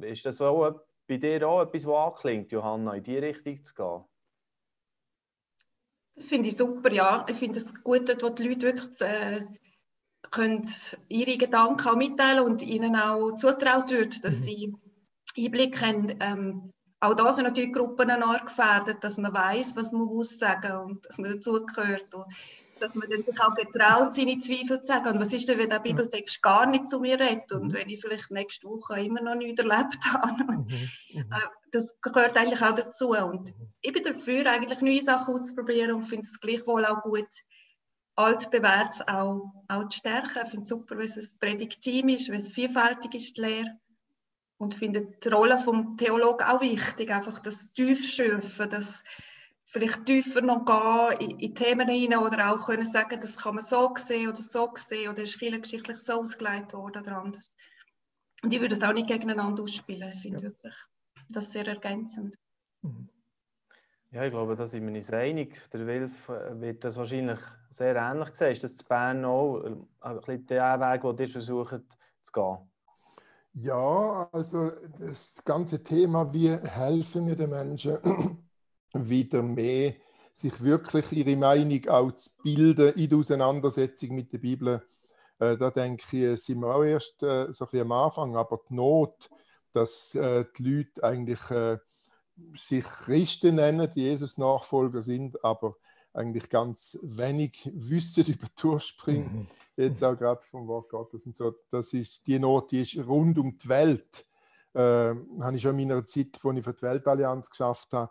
Äh, ist das auch bei dir auch etwas, was anklingt, Johanna, in diese Richtung zu gehen? Das finde ich super, ja. Ich finde es gut, wo die Leute wirklich äh, können ihre Gedanken auch mitteilen und ihnen auch zutraut wird, dass mhm. sie Einblick haben ähm, auch da sind natürlich Gruppen gefährdet, dass man weiß, was man muss sagen und dass man dazugehört und dass man dann sich auch getraut, seine Zweifel zu sagen. Und was ist denn, wenn der Bibeltext gar nicht zu mir redet und mhm. wenn ich vielleicht nächste Woche immer noch nichts erlebt habe? Mhm. Mhm. Äh, das gehört eigentlich auch dazu. Und ich bin dafür, eigentlich neue Sachen auszuprobieren und finde es gleichwohl auch gut, altbewährt auch, auch zu stärken. Ich finde es super, wenn es ein Predigtteam ist, wenn es vielfältig ist, die Lehre und finde die Rolle des Theologen auch wichtig, einfach das Tiefschürfen, das vielleicht tiefer noch gehen in, in Themen hinein oder auch können sagen, das kann man so sehen oder so sehen oder ist geschichtlich so ausgelegt worden oder anders. Und ich würde das auch nicht gegeneinander ausspielen, ich finde ja. wirklich das sehr ergänzend. Mhm. Ja, ich glaube, da sind wir uns einig. Der Wilf äh, wird das wahrscheinlich sehr ähnlich sehen. Ist das in Bern auch ein bisschen der Weg, den ihr versucht zu gehen? Ja, also das ganze Thema, wie helfen wir den Menschen [CLEARS THROAT] wieder mehr, sich wirklich ihre Meinung auch zu bilden in der Auseinandersetzung mit der Bibel. Äh, da denke ich, sind wir auch erst äh, so ein bisschen am Anfang, aber die Not, dass äh, die Leute eigentlich äh, sich Christen nennen, die Jesus-Nachfolger sind, aber eigentlich ganz wenig Wissen über die Ursprünge, mhm. jetzt auch gerade vom Wort Gottes und so. Das ist die Not, die ist rund um die Welt. Äh, habe ich schon in meiner Zeit, als ich für die Weltallianz geschafft habe,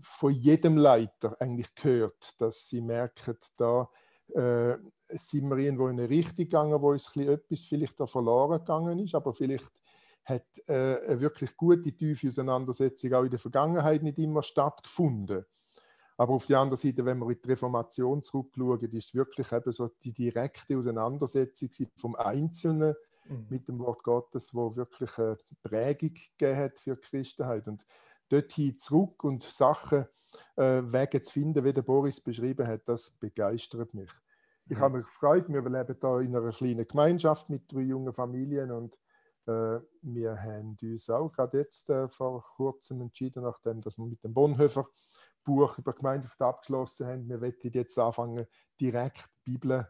von jedem Leiter eigentlich gehört, dass sie merken, da äh, sind wir irgendwo in eine Richtung gegangen, wo uns etwas vielleicht da verloren gegangen ist, aber vielleicht hat äh, eine wirklich gute, tiefe Auseinandersetzung auch in der Vergangenheit nicht immer stattgefunden. Aber auf der anderen Seite, wenn wir in die Reformation zurückschauen, ist es wirklich eben so die direkte Auseinandersetzung vom Einzelnen mhm. mit dem Wort Gottes, wo wirklich eine Prägung gegeben hat für die Christenheit. Und dorthin zurück und Sachen, äh, Wege zu finden, wie der Boris beschrieben hat, das begeistert mich. Ich mhm. habe mich gefreut, wir leben hier in einer kleinen Gemeinschaft mit drei jungen Familien und äh, wir haben uns auch gerade jetzt äh, vor kurzem entschieden, nachdem dass wir mit dem Bonhoeffer Buch über Gemeinschaft abgeschlossen haben, wir wollen jetzt anfangen, direkt die Bibel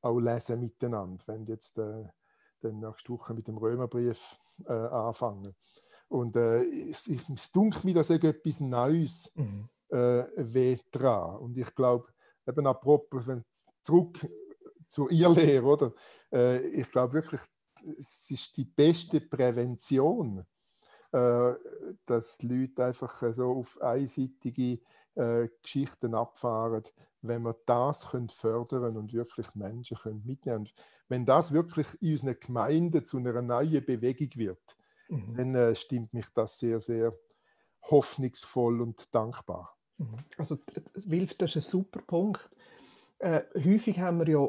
auch lesen miteinander, wenn jetzt äh, dann nächste Woche mit dem Römerbrief äh, anfangen. Und äh, es, es dunkelt mir, dass etwas Neues mhm. äh, dran. Und ich glaube, eben apropos, wenn zurück zu ihr Lehre, oder? Äh, ich glaube wirklich, es ist die beste Prävention, äh, dass die Leute einfach so auf einseitige äh, Geschichten abfahren, wenn wir das können fördern und wirklich Menschen können mitnehmen können. Wenn das wirklich in unseren Gemeinden zu einer neuen Bewegung wird, mhm. dann äh, stimmt mich das sehr, sehr hoffnungsvoll und dankbar. Mhm. Also Wilf, das ist ein super Punkt. Äh, häufig haben wir ja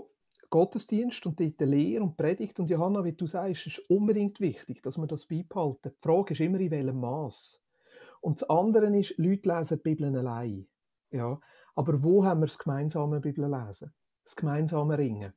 Gottesdienst und dort Lehre und Predigt. Und Johanna, wie du sagst, ist unbedingt wichtig, dass wir das beibehalten. Die Frage ist immer, in welchem Maß. Und das andere ist, Leute lesen die Bibel allein. Ja. Aber wo haben wir das gemeinsame Bibellesen? Das gemeinsame Ringen?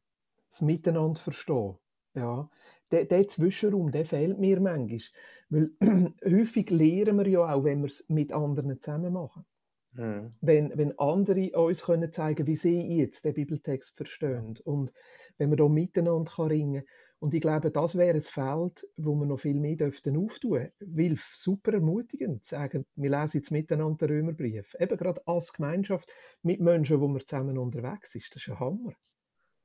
Das Miteinander verstehen? Ja. Der, der Zwischenraum, der fehlt mir manchmal. Weil [CLEARS THROAT] häufig lehren wir ja auch, wenn wir es mit anderen zusammen machen. Mhm. Wenn, wenn andere uns können zeigen wie sie jetzt den Bibeltext verstehen und wenn wir da miteinander kann ringen und ich glaube, das wäre ein Feld, wo wir noch viel mehr dürften auftun. Weil super ermutigend sagen, wir lesen jetzt miteinander den Römerbrief. Eben gerade als Gemeinschaft mit Menschen, wo wir zusammen unterwegs sind. Das ist ein Hammer.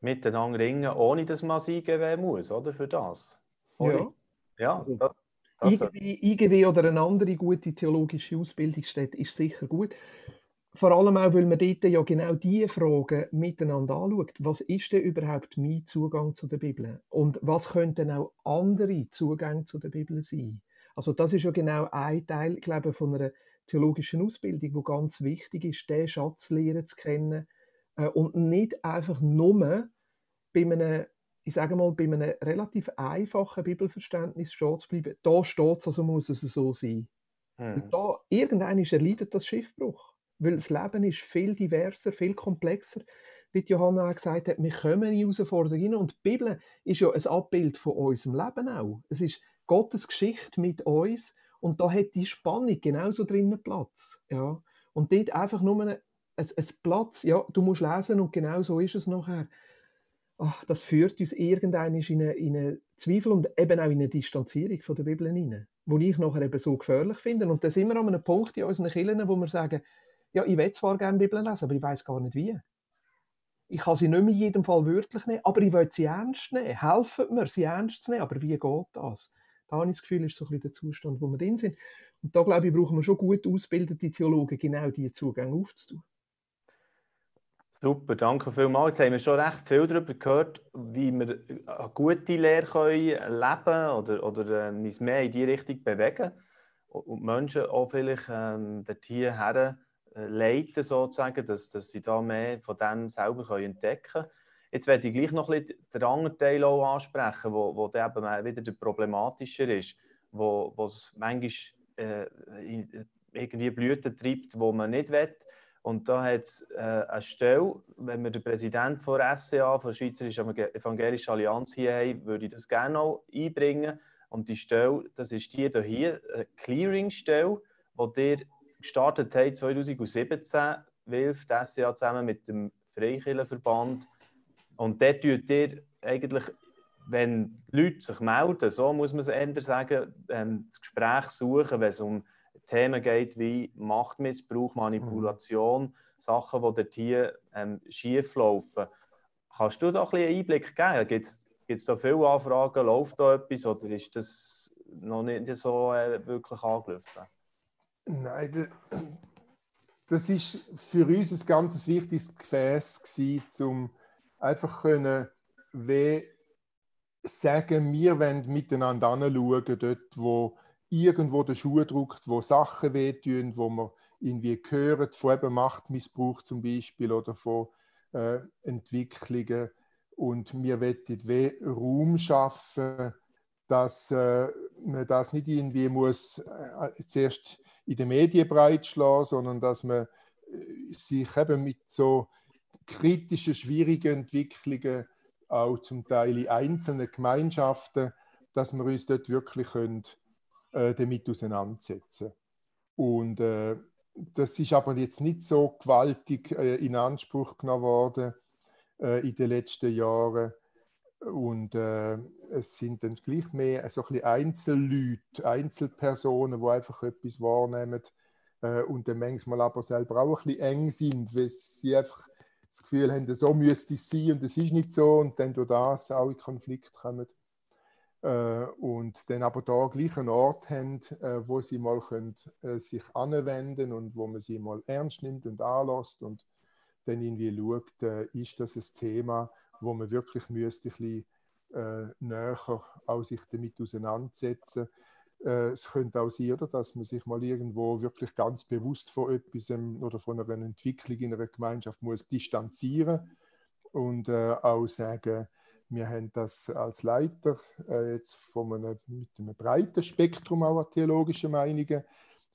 Miteinander ringen, ohne dass man es eingeben muss, oder? Für das. Ohne. Ja. Ja, das, IGW, IGW oder eine andere gute theologische Ausbildungsstätte ist sicher gut. Vor allem auch, weil man dort ja genau diese Fragen miteinander anschaut. Was ist denn überhaupt mein Zugang zu der Bibel? Und was könnten auch andere Zugänge zu der Bibel sein? Also das ist ja genau ein Teil, ich glaube, von einer theologischen Ausbildung, wo ganz wichtig ist, den Schatz lernen zu kennen äh, und nicht einfach nur bei einem ich sage mal, bei einem relativ einfachen Bibelverständnis stehen zu bleiben, da steht es, also muss es so sein. Hm. Da, irgendwann erleidet das Schiffbruch. Weil das Leben ist viel diverser, viel komplexer. Wie Johanna auch gesagt hat, wir kommen in Herausforderungen und die Bibel ist ja ein Abbild von unserem Leben auch. Es ist Gottes Geschichte mit uns und da hat die Spannung genauso drinnen Platz. Ja. Und dort einfach nur ein, ein, ein Platz, ja, du musst lesen und genau so ist es nachher ach, das führt uns irgendwann in in eine Zweifel und eben auch in eine Distanzierung von der Bibel hinein, wo ich nachher eben so gefährlich finde. Und da sind wir an einem Punkt in unseren Kirchen, wo wir sagen, ja, ich will zwar gerne Bibel lesen, aber ich weiß gar nicht wie. Ich kann sie nicht mehr in jedem Fall wörtlich nehmen, aber ich will sie ernst nehmen. Helfen mir, sie ernst zu nehmen. Aber wie geht das? Da habe ich das Gefühl, ist so ein bisschen der Zustand, wo wir drin sind. Und da, glaube ich, brauchen wir schon gut ausgebildete Theologen, genau diese Zugänge aufzutun. Super, danke vielmals. Jetzt haben wir schon recht viel darüber gehört, wie wir eine gute Lehre können leben oder, oder äh, uns mehr in diese Richtung bewegen und Menschen auch vielleicht ähm, dorthin äh, leiten, sozusagen, dass, dass sie da mehr von dem selber können entdecken können. Jetzt werde ich gleich noch ein bisschen den anderen Teil auch ansprechen, wo, wo der eben wieder der problematischer ist, wo, wo es manchmal äh, irgendwie Blüten treibt, wo man nicht will. Und da hat es äh, eine Stelle, wenn wir den Präsidenten von SCA, der Schweizerischen Evangelischen Allianz hier haben, würde ich das gerne noch einbringen. Und die Stelle, das ist die hier, eine Clearing-Stelle, die ihr gestartet habt 2017, Wilf, das ja zusammen mit dem Freikirchenverband. Und dort tut ihr eigentlich, wenn Leute sich melden, so muss man es eher sagen, ähm, das Gespräch suchen, wenn es um Themen geht wie Machtmissbrauch, Manipulation, mhm. Sachen, die dort hier ähm, schief laufen. Kannst du da ein bisschen Einblick geben? Gibt es da viele Anfragen? Läuft da etwas oder ist das noch nicht so äh, wirklich angelaufen? Nein, das ist für uns ein ganz wichtiges Gefäß gewesen, um einfach können, wie sagen, wir wollen miteinander anschauen, dort, wo irgendwo der Schuh drückt, wo Sachen wehtun, wo man irgendwie hören, von eben Machtmissbrauch zum Beispiel oder von äh, Entwicklungen. Und wir wollen Raum schaffen, dass äh, man das nicht irgendwie muss äh, zuerst in den Medien breitschlagen, sondern dass man äh, sich eben mit so kritischen, schwierigen Entwicklungen auch zum Teil in einzelnen Gemeinschaften, dass wir uns dort wirklich können, äh, damit auseinandersetzen Und äh, das ist aber jetzt nicht so gewaltig äh, in Anspruch genommen worden äh, in den letzten Jahren. Und äh, es sind dann gleich mehr so ein bisschen Einzelleute, Einzelpersonen, die einfach etwas wahrnehmen und dann manchmal aber selber auch ein bisschen eng sind, weil sie einfach das Gefühl haben, so müsste es sein und es ist nicht so und dann durch das auch in Konflikt kommen. Äh, und dann aber da gleich einen Ort haben, äh, wo sie mal können, äh, sich anwenden und wo man sie mal ernst nimmt und anlässt und dann irgendwie schaut, ist das ein Thema, wo man wirklich müsste ein bisschen, äh, näher auch sich damit auseinandersetzen. Äh, es könnte auch sein, oder, dass man sich mal irgendwo wirklich ganz bewusst von etwas oder von einer Entwicklung in einer Gemeinschaft muss distanzieren und äh, auch sagen, wir haben das als Leiter äh, jetzt von einem, mit einem breiten Spektrum auch an theologischen Meinungen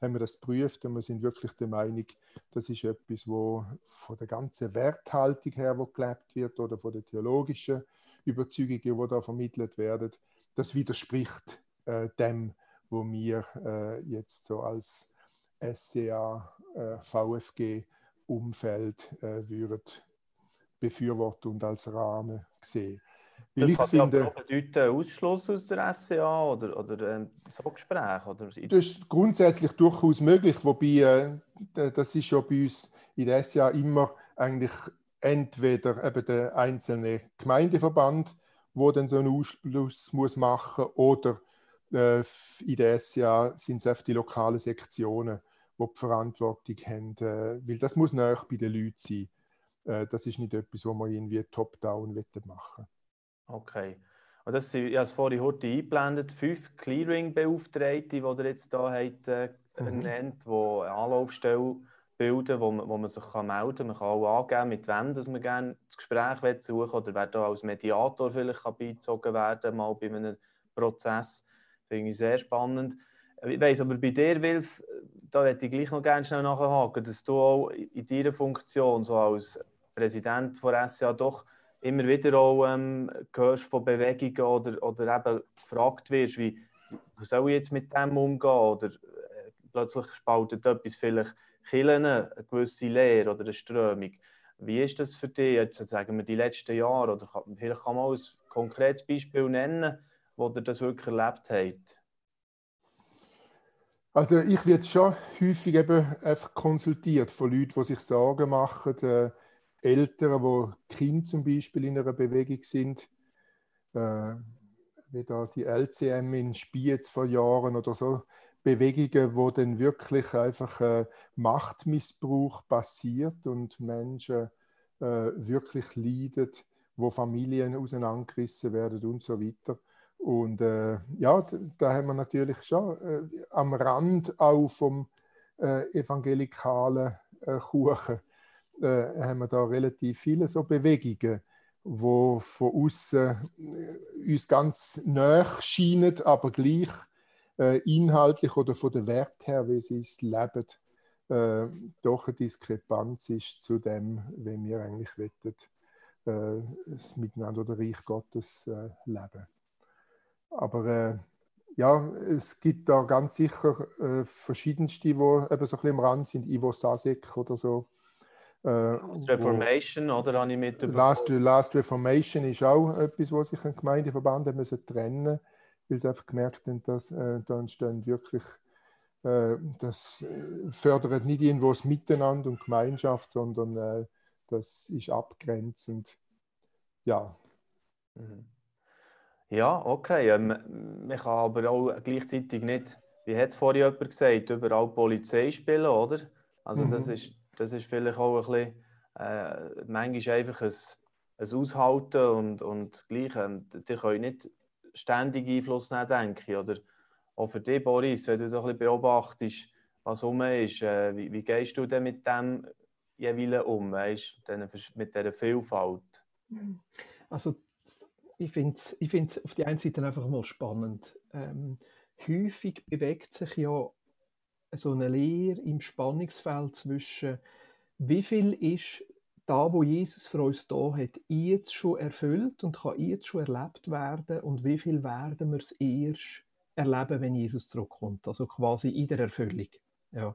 haben wir das geprüft und wir sind wirklich der Meinung, das ist etwas, wo von der ganzen Werthaltung her, wo gelebt wird oder von der theologischen Überzeugungen, die da vermittelt werden, das widerspricht äh, dem, wo wir äh, jetzt so als SCA, äh, VFG Umfeld äh, würden befürworten und als Rahmen sehen. Das ich kann finde, ja bedeuten Ausschluss aus der SCA oder, oder ein so Gespräch? Oder? Das ist grundsätzlich durchaus möglich, wobei äh, das ist ja bei uns in der SCA immer eigentlich entweder eben der einzelne Gemeindeverband, wo dann so einen Ausschluss muss machen oder äh, in der SCA sind es oft die lokalen Sektionen, die die Verantwortung haben, äh, weil das muss näher bei den Leuten sein. Äh, das ist nicht etwas, was man irgendwie top-down machen Okay. Und das sind, ich habe es vorhin heute eingeblendet, fünf Clearing-Beauftragte, die ihr jetzt hier habt, äh, mhm. die eine Anlaufstelle bilden, wo man, wo man sich kann melden kann. Man kann auch angeben, mit wem dass man gerne das Gespräch suchen will oder wer da als Mediator vielleicht kann beizogen werden mal bei einem Prozess. Finde ich sehr spannend. Ich weiss, aber bei dir, Wilf, da hätte ich gleich noch gerne schnell nachhaken, dass du auch in deiner Funktion so als Präsident von SCA doch immer wieder auch ähm, hörst von Bewegungen oder, oder eben gefragt wirst, wie soll ich jetzt mit dem umgehen oder äh, plötzlich spaltet etwas vielleicht Killen, eine gewisse Lehre oder eine Strömung. Wie ist das für dich, jetzt sagen wir die letzten Jahre oder kann, vielleicht kann man auch ein konkretes Beispiel nennen, wo ihr das wirklich erlebt habt? Also ich werde schon häufig eben einfach konsultiert von Leuten, die sich Sorgen machen, äh, Eltern, wo Kinder zum Beispiel in einer Bewegung sind, äh, wie da die LCM in Spiez vor Jahren oder so, Bewegungen, wo dann wirklich einfach äh, Machtmissbrauch passiert und Menschen äh, wirklich leiden, wo Familien auseinandergerissen werden und so weiter. Und äh, ja, da haben wir natürlich schon äh, am Rand auch vom äh, evangelikalen äh, Kuchen äh, haben wir da relativ viele so Bewegungen, wo von außen äh, uns ganz nah scheinen, aber gleich äh, inhaltlich oder von der Wert her, wie sie es leben, äh, doch eine Diskrepanz ist zu dem, wie wir eigentlich wettet, äh, das Miteinander oder Reich Gottes leben. Aber ja, es gibt da ganz sicher äh, verschiedenste, die eben so ein bisschen im Rand sind. Ivo Sasek oder so. Äh, Last Reformation, wo, oder habe ich mit Last, Last Reformation ist auch etwas, was sich ein Gemeindeverband haben müssen trennen weil sie einfach gemerkt haben, dass äh, da entstehen wirklich, äh, das fördert nicht irgendwo das Miteinander und Gemeinschaft, sondern äh, das ist abgrenzend. Ja. Mhm. Ja, okay. Ähm, man kann aber auch gleichzeitig nicht, wie hat es vorhin jemand gesagt, überall Polizei spielen, oder? Also mhm. das, ist, das ist vielleicht auch ein bisschen, äh, manchmal einfach ein, ein Aushalten und, und gleich, ähm, ihr könnt nicht ständig Einfluss nehmen, denke ich. Oder auch für dich, Boris, wenn du so ein bisschen beobachtest, was rum ist, äh, wie, wie gehst du denn mit dem jeweils um, weißt, mit dieser Vielfalt? Also ich finde es ich auf die einen Seite einfach mal spannend. Ähm, häufig bewegt sich ja so eine Lehre im Spannungsfeld zwischen, wie viel ist da, wo Jesus für uns da hat, jetzt schon erfüllt und kann jetzt schon erlebt werden und wie viel werden wir es erst erleben, wenn Jesus zurückkommt, also quasi in der Erfüllung. Ja.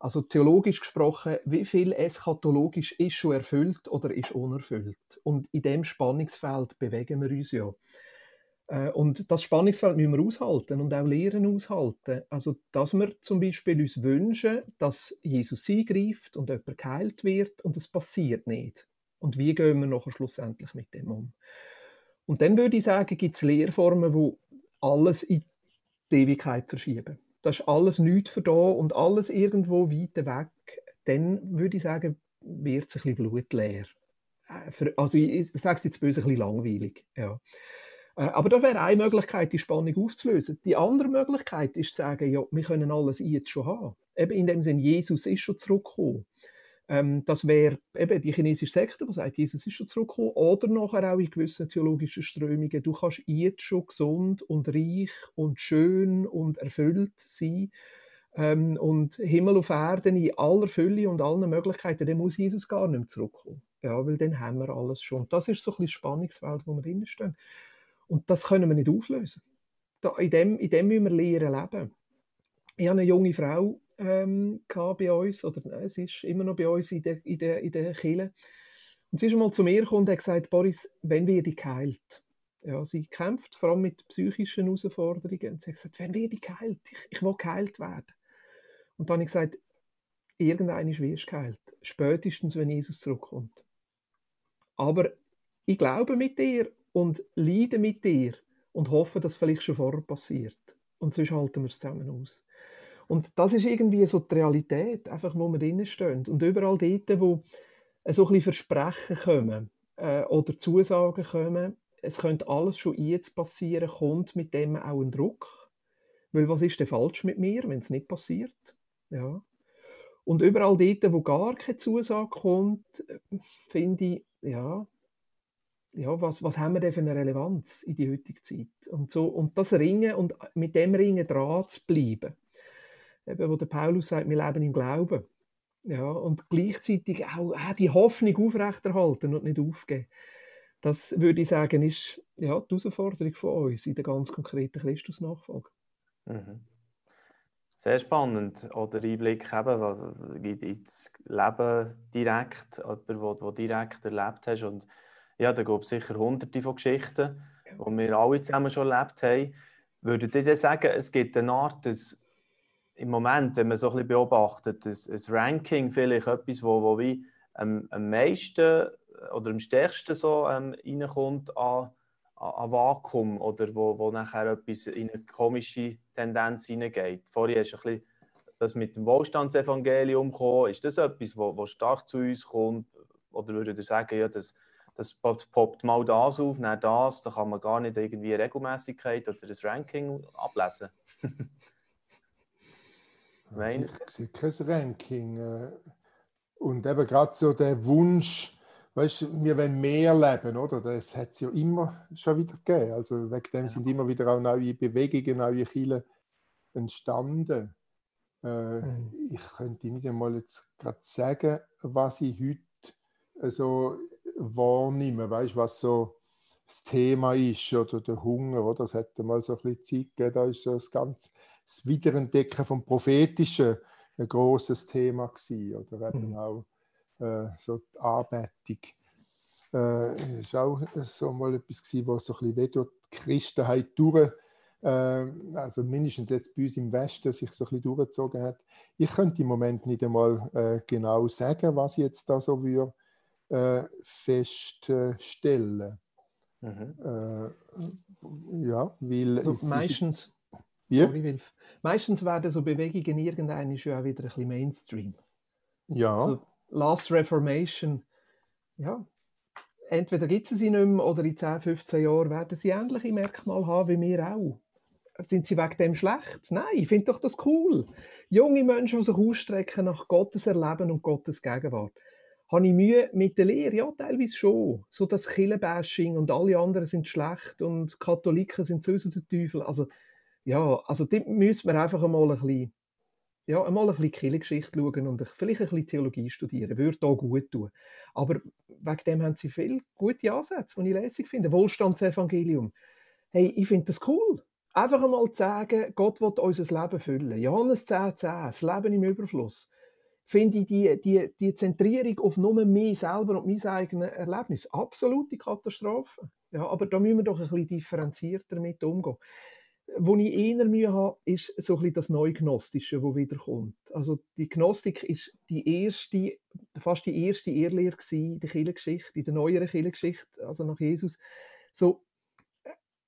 Also theologisch gesprochen, wie viel eschatologisch ist schon erfüllt oder ist unerfüllt? Und in dem Spannungsfeld bewegen wir uns ja. Äh, und das Spannungsfeld müssen wir aushalten und auch Lehren aushalten. Also, dass wir zum Beispiel uns wünschen, dass Jesus eingreift und jemand geheilt wird und es passiert nicht. Und wie gehen wir nachher schlussendlich mit dem um? Und dann würde ich sagen, gibt es Lehrformen, wo alles in die Ewigkeit verschieben das ist alles nichts für da und alles irgendwo weit weg, dann würde ich sagen, wird es ein bisschen blutleer. Äh, also ich, sage es jetzt böse, ein bisschen langweilig. Ja. Äh, aber da wäre eine Möglichkeit, die Spannung aufzulösen. Die andere Möglichkeit ist zu sagen, ja, wir können alles jetzt schon haben. Eben in dem Sinne, Jesus ist schon zurückgekommen. Ähm, das wäre eben die chinesische Sekte, die sagt, Jesus ist schon zurückgekommen. Oder nachher auch in gewissen theologischen Strömungen, du kannst jetzt schon gesund und reich und schön und erfüllt sein. Ähm, und Himmel auf Erden in aller Fülle und allen Möglichkeiten, dann muss Jesus gar nicht mehr zurückkommen. Ja, weil dann haben wir alles schon. Das ist so ein bisschen Spannungsfeld, wo wir drinstehen. Und das können wir nicht auflösen. Da, in, dem, in dem müssen wir lernen leben. Ich habe eine junge Frau, ähm, bei uns, oder nein, sie ist immer noch bei uns in der, in der, in der Kirche. Und sie ist einmal zu mir gekommen und hat gesagt, Boris, wenn wir die geheilt? Ja, sie kämpft vor allem mit psychischen Herausforderungen. Und sie hat gesagt, wenn wir die geheilt? Ich, ich will geheilt werden. Und dann habe ich gesagt, irgendeiner wirst du geheilt. Spätestens, wenn Jesus zurückkommt. Aber ich glaube mit dir und leide mit dir und hoffe, dass vielleicht schon vorher passiert. Und sonst halten wir es zusammen aus. Und das ist irgendwie so die Realität, einfach wo wir drinnen stehen. Und überall dort, wo so ein Versprechen kommen äh, oder Zusagen kommen, es könnte alles schon jetzt passieren, kommt mit dem auch ein Druck. Weil was ist denn falsch mit mir, wenn es nicht passiert? Ja. Und überall dort, wo gar keine Zusage kommt, finde ich, ja, ja, was, was haben wir denn für eine Relevanz in die heutige Zeit? Und, so, und das Ringen und mit dem Ringen dran zu bleiben eben, wo der Paulus sagt, wir leben im Glauben. Ja, und gleichzeitig auch, auch die Hoffnung aufrechterhalten und nicht aufgeben. Das würde ich sagen, ist ja, die Herausforderung von uns in der ganz konkreten Christusnachfolge. Mhm. Sehr spannend. Oder Einblick eben ins Leben direkt, jemand, der direkt erlebt hast. Und ja, da gibt es sicher hunderte von Geschichten, die wir alle zusammen schon erlebt haben. Würdet ihr sagen, es gibt eine Art des im Moment, wenn man so ein bisschen beobachtet, ein, Ranking vielleicht etwas, wo, wo wie am, am meisten oder am stärksten so ähm, reinkommt an, an Vakuum oder wo, wo nachher etwas in eine komische Tendenz hineingeht. Vorher du ein bisschen das mit dem Wohlstandsevangelium gekommen. Ist das etwas, wo, wo stark zu uns kommt? Oder würdet ihr sagen, ja, das, das poppt mal das auf, dann das, da kann man gar nicht irgendwie eine Regelmäßigkeit oder ein Ranking ablesen? Nein. [LAUGHS] Also ich, sehe kein Ranking. Äh, und eben gerade so der Wunsch, weißt du, wir wollen mehr leben, oder? Das hat es ja immer schon wieder gegeben. Also wegen dem sind immer wieder auch neue Bewegungen, neue Kiele entstanden. Äh, mhm. Ich könnte nicht einmal jetzt gerade sagen, was ich heute so wahrnehme, weißt du, was so das Thema ist oder der Hunger. Oder? Das hätte mal so ein bisschen Zeit gegeben. Da ist so das ganze das Wiederentdecken vom Prophetischen ein großes Thema gewesen. Oder eben mhm. auch äh, so die Anbetung. Äh, ist auch so mal etwas gewesen, was so ein bisschen durch die Christenheit durch, äh, also mindestens jetzt bei uns im Westen, sich so ein bisschen durchgezogen hat. Ich könnte im Moment nicht einmal äh, genau sagen, was ich jetzt da so würde, äh, feststellen. Mhm. Äh, ja, weil also meistens, ja? sorry, meistens werden so Bewegungen irgendeine schon auch wieder ein bisschen Mainstream. Ja. Also Last Reformation, ja, entweder gibt es sie nicht mehr oder in 10, 15 Jahren werden sie ähnliche Merkmale haben wie wir auch. Sind sie wegen dem schlecht? Nein, ich finde doch das cool. Junge Menschen, die sich ausstrecken nach Gottes Erleben und Gottes Gegenwart. Habe ich Mühe mit der Lehre? Ja, teilweise schon. So das Killenbashing und alle anderen sind schlecht und Katholiken sind sowieso der Teufel. Also, ja, also dort müssen wir einfach einmal ein bisschen, ja, einmal ein bisschen Kirchengeschichte schauen und vielleicht ein bisschen Theologie studieren. Würde auch gut tun. Aber wegen dem haben sie viele gute Ansätze, die ich lässig finde. Wohlstandsevangelium. Hey, ich finde das cool. Einfach einmal zu sagen, Gott will unser Leben füllen. Johannes 10, 10, das Leben im Überfluss finde ich die, die, die Zentrierung auf nur mich selber und mein eigenes Erlebnis absolute Katastrophe. Ja, aber da müssen wir doch ein bisschen differenzierter damit umgehen. Wo ich eher Mühe habe, ist so ein bisschen das Neugnostische, das wiederkommt. Also die Gnostik ist die erste, fast die erste Irrlehre in der Kirchengeschichte, in der neueren Kirchengeschichte, also nach Jesus. So,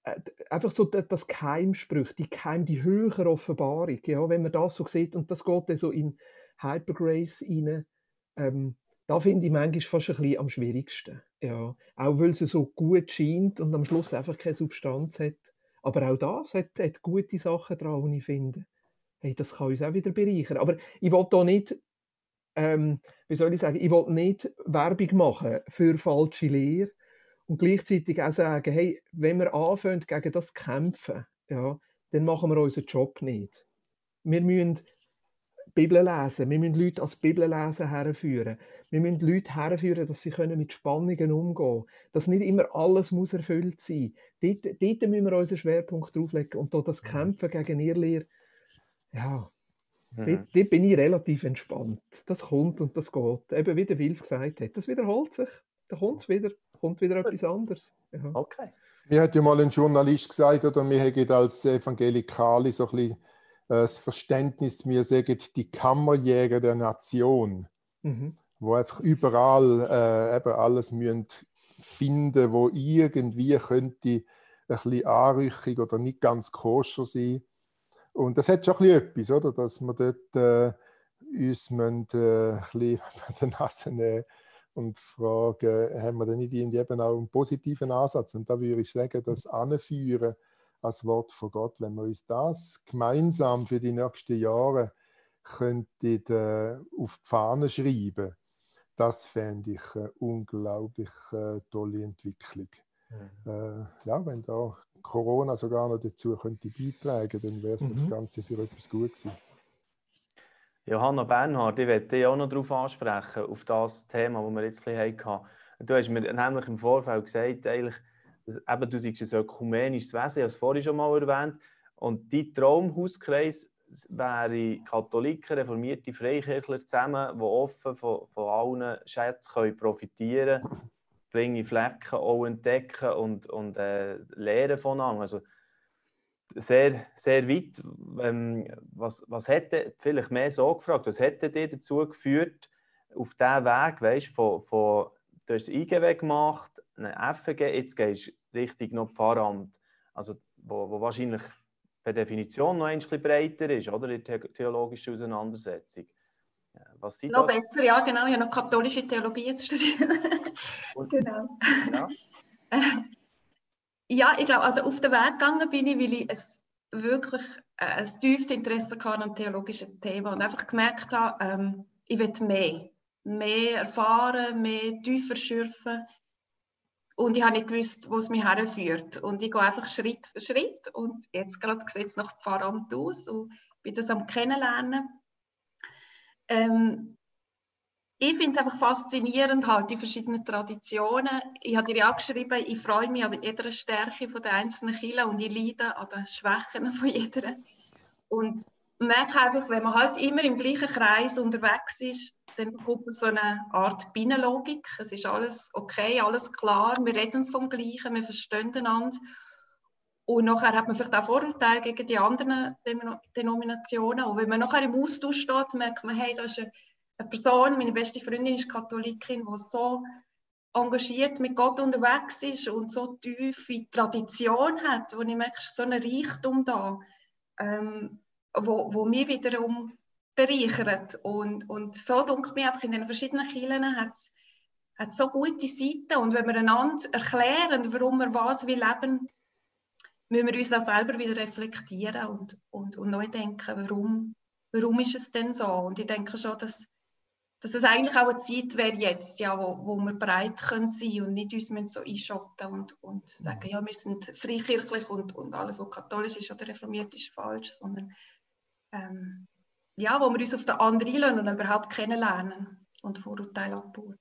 äh, einfach so das Geheimsprüch, die Geheim, die höhere Offenbarung, ja, wenn man das so sieht und das geht dann so in Hypergrace rein. Ähm, da finde ich manchmal fast ein bisschen am schwierigsten. Ja. Auch weil sie so gut scheint und am Schluss einfach keine Substanz hat. Aber auch das hat, hat gute Sachen dran, die ich finde. Hey, das kann uns auch wieder bereichern. Aber ich will da nicht, ähm, wie soll ich sagen, ich will nicht Werbung machen für falsche Lehre und gleichzeitig auch sagen, hey, wenn wir anfangen, gegen das zu kämpfen, ja, dann machen wir unseren Job nicht. Wir müssen Bibel lesen. Wir müssen Leute als Bibellesen herführen. Wir müssen Leute herführen, dass sie können mit Spannungen umgehen können. Dass nicht immer alles muss erfüllt sein muss. Dort, dort müssen wir unseren Schwerpunkt drauflegen. Und da das mhm. Kämpfen gegen Irrlehre, ja, mhm. dort, dort, bin ich relativ entspannt. Das kommt und das geht. Eben wie der Wilf gesagt hat, das wiederholt sich. Da kommt es wieder, kommt wieder etwas anderes. Ja. Okay. Mir hat ja mal ein Journalist gesagt, oder wir haben als Evangelikale so ein bisschen das Verständnis, wir sagen, die Kammerjäger der Nation, mhm. wo einfach überall äh, eben alles müssen finden, wo irgendwie könnte ein bisschen anrüchig oder nicht ganz koscher sein. Und das hat schon ein bisschen etwas, oder? dass wir dort äh, uns müssen, äh, ein bisschen [LAUGHS] an der Nase nehmen und fragen, haben wir denn nicht irgendwie eben auch einen positiven Ansatz? Und da würde ich sagen, das Anführen als Wort von Gott. Wenn wir uns das gemeinsam für die nächsten Jahre könnten, äh, auf die Fahne schreiben, das fände ich eine unglaublich äh, tolle Entwicklung. Mhm. Äh, ja, wenn da Corona sogar noch dazu könnte beitragen, dann wäre es mhm. das Ganze für etwas gut gewesen. Johanna Bernhard, ich werde dich auch noch darauf ansprechen, auf das Thema, das wir jetzt ein bisschen hatten. Du hast mir nämlich im Vorfeld gesagt, eigentlich, eben, du sagst ein ökumenisches Wesen, ich habe es vorhin schon mal erwähnt. Und dein Traumhauskreis wäre Katholiken, reformierte Freikirchler zusammen, die offen von, von allen Schätzen profitieren können, bringe Flecken auch entdecken und, und äh, lernen voneinander. Also, sehr, sehr weit. Ähm, was, was hätte, vielleicht mehr so gefragt, was hätte dir dazu geführt, auf diesen Weg, weißt, von, von, du hast IGW gemacht, eine FG, jetzt gehst du Richtung noch Pfarramt. Also, wo, wo wahrscheinlich per Definition noch ein bisschen breiter ist, oder? Die theologische Auseinandersetzung. Was noch das? besser, ja, genau. Ich habe noch katholische Theologie jetzt studiert. [LAUGHS] genau. Ja. [LAUGHS] ja, ich glaube, also auf den Weg gegangen bin ich, weil ich es wirklich äh, ein tiefes Interesse hatte an theologischen Themen und einfach gemerkt habe, ähm, ich will mehr. Mehr erfahren, mehr tiefer schürfen. Und ich habe nicht gewusst, wo es mich herführt. Und ich gehe einfach Schritt für Schritt. Und jetzt gerade sieht es nach Pfarramt aus und bin das am Kennenlernen. Ähm, ich finde es einfach faszinierend, halt, die verschiedenen Traditionen. Ich habe dir ja geschrieben, ich freue mich an jeder Stärke der einzelnen Kirche und ich leide an den Schwächen von jeder. Und merke einfach, wenn man halt immer im gleichen Kreis unterwegs ist, dann bekommt man so eine Art Binnenlogik. Es ist alles okay, alles klar, wir reden vom Gleichen, wir verstehen einander. Und nachher hat man vielleicht auch Vorurteile gegen die anderen Denominationen. Und wenn man nachher im Austausch steht, merkt man, hey, da ist eine Person, meine beste Freundin ist Katholikin, die so engagiert mit Gott unterwegs ist und so tiefe Tradition hat, wo ich merke, so ein Reichtum da, ähm, wo, wo mich wiederum bereichert. Und, und so denke mir einfach in den verschiedenen Kirchen hat es so gute Seiten. Und wenn wir einander erklären, warum wir was wie leben, müssen wir uns das selber wieder reflektieren und, und, und neu denken, warum, warum ist es denn so? Und ich denke schon, dass dass es eigentlich auch eine Zeit wäre jetzt, ja, wo, wo wir bereit können sein und nicht uns müssen so einschotten und, und sagen, ja, wir sind freikirchlich und, und alles, was katholisch ist oder reformiert ist, falsch, sondern ähm, ja, wo wir uns auf den anderen einlassen und überhaupt kennenlernen und Vorurteile abbauen.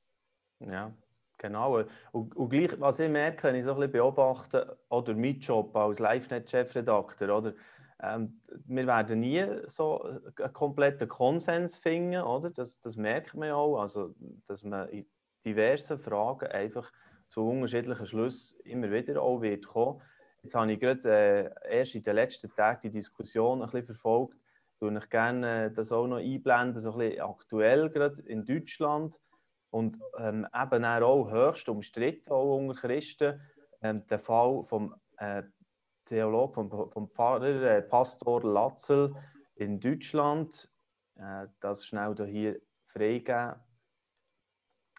Ja, genau. Und, und gleich, was ich merke, wenn ich so ein bisschen beobachte, oder mein Job als LiveNet-Chefredakteur, oder ähm, wir werden nie so einen kompletten Konsens finden, oder? Das, das merkt man auch, also, dass man in diversen Fragen einfach zu unterschiedlichen Schlüssen immer wieder auch wird kommen. Jetzt habe ich gerade äh, erst in den letzten Tagen die Diskussion ein bisschen verfolgt, und ich gerne äh, das auch noch einblenden, so ein bisschen aktuell gerade in Deutschland und ähm, eben auch höchst umstritten auch unter Christen, ähm, der Fall vom äh, Theologe, vom, vom Pfarrer äh, Pastor Latzel in Deutschland. Äh, das schnell hier freigeben,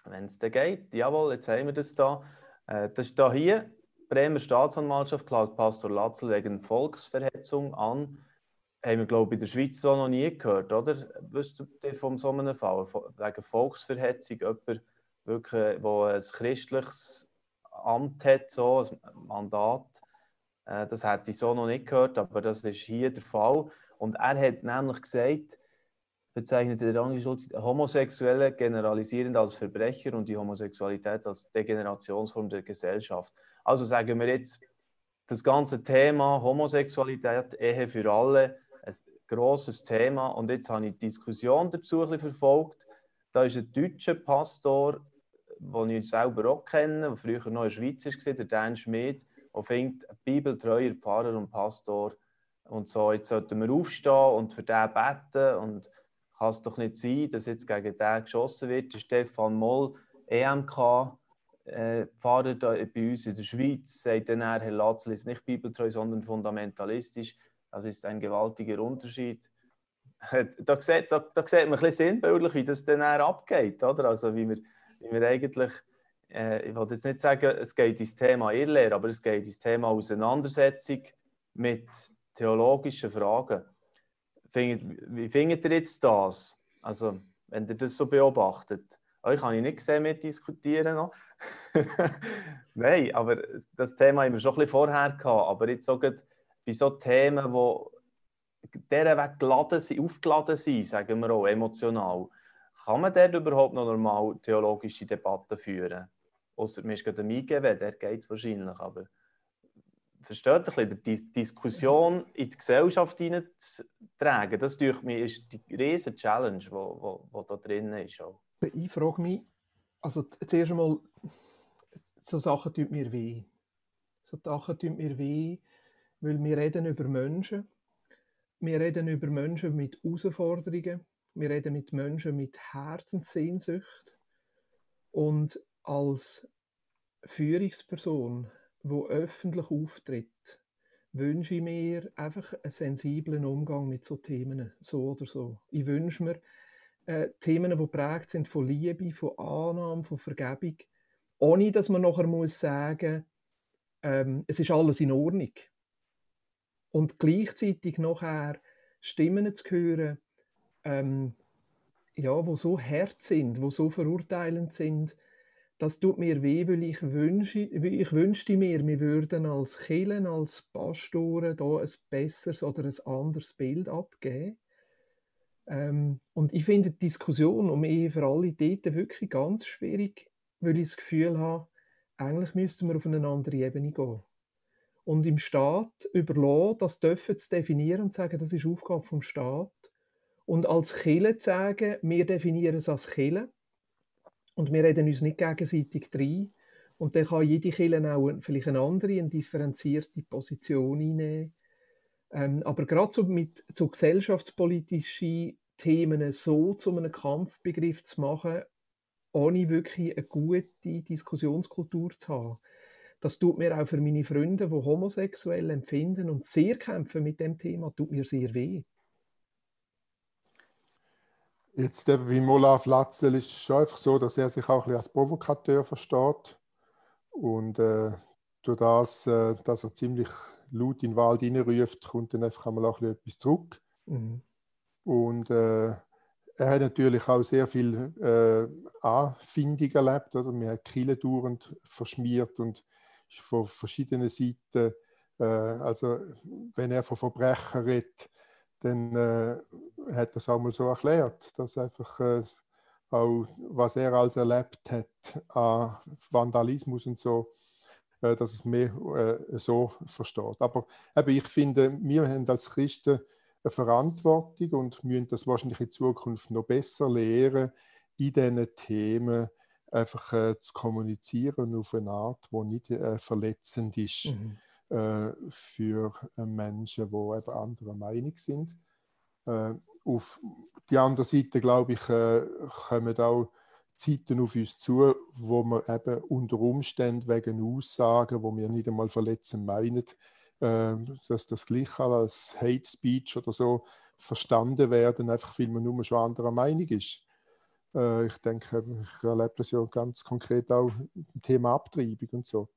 wenn es dann geht. Jawohl, jetzt haben wir das da. Äh, das ist da hier. Bremer Staatsanwaltschaft klagt Pastor Latzel wegen Volksverhetzung an. Haben wir, glaube ich, in der Schweiz so noch nie gehört, oder? Wisst ihr von so einem Fall? Wegen Volksverhetzung, jemand, wirklich, wo ein christliches Amt hat, so ein Mandat, äh, das hätte ich so noch nicht gehört, aber das ist hier der Fall. Und er hat nämlich gesagt, bezeichnet der Homosexuelle generalisierend als Verbrecher und die Homosexualität als Degenerationsform der Gesellschaft. Also sagen wir jetzt, das ganze Thema Homosexualität, Ehe für alle, ein grosses Thema. Und jetzt habe ich die Diskussion dazu ein verfolgt. Da ist ein deutscher Pastor, den ich selber auch kenne, der früher noch in der Schweiz war, der Dan Schmidt, und findet, bibeltreuer Pfarrer und Pastor und so, jetzt sollten wir aufstehen und für den beten und kann es doch nicht sein, dass jetzt gegen den geschossen wird. Der Stefan Moll, EMK, äh, Pfarrer bei uns in der Schweiz, sagt dann, Herr Latzel ist nicht bibeltreu, sondern fundamentalistisch. Das ist ein gewaltiger Unterschied. Da sieht, da, da sieht man ein bisschen sinnbildlich, wie das dann abgeht. Oder? Also wie wir, wie wir eigentlich äh, ich wollte jetzt nicht sagen, es geht ins Thema Irrlehre, aber es geht ins Thema Auseinandersetzung mit theologischen Fragen. wie findet ihr jetzt das? Also, wenn ihr das so beobachtet. Euch habe ich nicht gesehen mit diskutieren noch. [LAUGHS] Nein, aber das Thema haben wir schon ein bisschen vorher gehabt. Aber jetzt so bei so Themen, die deren Weg geladen sind, aufgeladen sind, sagen wir auch, emotional, kann man dort überhaupt noch normal theologische Debatten führen? Außer mir ist gerade IGW, der geht es wahrscheinlich. Aber versteht ein die Diskussion in die Gesellschaft hineinzutragen, das durch mich ist die riesige Challenge, die da drin ist. Auch. Ich frage mich, also zuerst einmal, so Sachen tun mir weh. So Sachen tun mir weh, weil wir reden über Menschen. Wir reden über Menschen mit Herausforderungen. Wir reden mit Menschen mit Herzenssehnsucht. Und als Führungsperson, wo öffentlich auftritt, wünsche ich mir einfach einen sensiblen Umgang mit so Themen, so oder so. Ich wünsche mir äh, Themen, die prägt sind von Liebe, von Annahme, von Vergebung, ohne dass man nachher muss sagen, ähm, es ist alles in Ordnung. Und gleichzeitig nachher Stimmen zu hören, ähm, ja, wo so hart sind, wo so verurteilend sind, das tut mir weh, weil ich, wünsche, ich wünschte mir, wir würden als Kirchen, als Pastoren da ein besseres oder ein anderes Bild abgeben. Ähm, und ich finde die Diskussion um Ehe für alle dort wirklich ganz schwierig, weil ich das Gefühl habe, eigentlich müssten wir auf eine andere Ebene gehen. Und im Staat überlassen, das dürfen zu definieren und zu sagen, das ist Aufgabe vom Staat. Und als Kille zu sagen, wir definieren es als Kille und wir reden uns nicht gegenseitig rein. Und dann kann jede Kille auch vielleicht eine andere, eine differenzierte Position einnehmen. Ähm, aber gerade so mit so gesellschaftspolitischen Themen so zu einem Kampfbegriff zu machen, ohne wirklich eine gute Diskussionskultur zu haben, das tut mir auch für meine Freunde, die homosexuell empfinden und sehr kämpfen mit dem Thema, tut mir sehr weh. Jetzt eben bei Olaf Latzel ist es schon einfach so, dass er sich auch ein bisschen als Provokateur versteht. Und äh, durch das, äh, dass er ziemlich laut in den Wald hineinruft, kommt dann einfach einmal auch etwas zurück. Mhm. Und äh, er hat natürlich auch sehr viel äh, Anfindung erlebt. Oder? Wir haben Kiele dauernd verschmiert und von verschiedenen Seiten, äh, also wenn er von Verbrechen redet, dann äh, hat er es auch mal so erklärt, dass einfach äh, auch, was er als erlebt hat an Vandalismus und so, äh, dass es mehr äh, so versteht. Aber eben, ich finde, wir haben als Christen eine Verantwortung und müssen das wahrscheinlich in Zukunft noch besser lehren, in diesen Themen einfach äh, zu kommunizieren auf eine Art, die nicht äh, verletzend ist mhm. äh, für äh, Menschen, die eben anderer Meinung sind. Äh, auf die andere Seite, glaube ich, äh, kommen auch Zeiten auf uns zu, wo wir eben unter Umständen wegen Aussagen, wo wir nicht einmal verletzen meinen, dass das gleich als Hate Speech oder so verstanden werden, einfach weil man nur schon anderer Meinung ist. Äh, ich denke, ich erlebe das ja ganz konkret auch im Thema Abtreibung und so.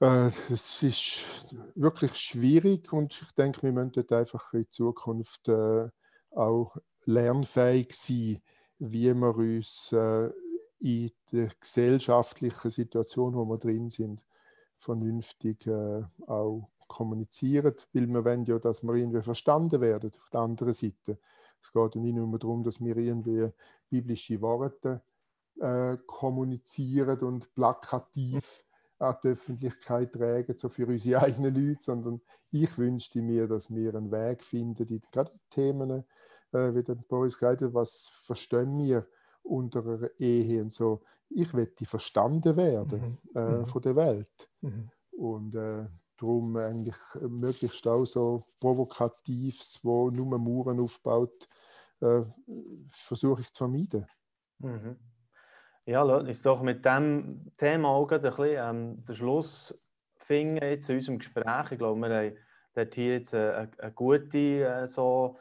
Äh, es ist wirklich schwierig und ich denke, wir müssen einfach in Zukunft äh, auch lernfähig sein, wie wir uns in der gesellschaftlichen Situation, wo wir drin sind, vernünftig auch kommunizieren, weil wir wollen ja, dass wir irgendwie verstanden werden auf der anderen Seite. Es geht ja nicht nur darum, dass wir irgendwie biblische Worte äh, kommunizieren und plakativ an die Öffentlichkeit tragen, so für unsere eigenen Leute, sondern ich wünschte mir, dass wir einen Weg finden, die gerade Themen, äh, wie der Boris gesagt hat, was verstehen wir unter einer Ehe und so. Ich möchte verstanden werden mhm. äh, mhm. von der Welt. Mhm. Und äh, darum eigentlich möglichst auch so Provokatives, wo nur Mauern aufbaut, äh, versuche ich zu vermeiden. Mhm. Ja, lass uns doch mit dem Thema auch ein bisschen ähm, den Schluss finden jetzt in unserem Gespräch. Ich glaube, wir haben dort hier jetzt eine, eine gute äh, so,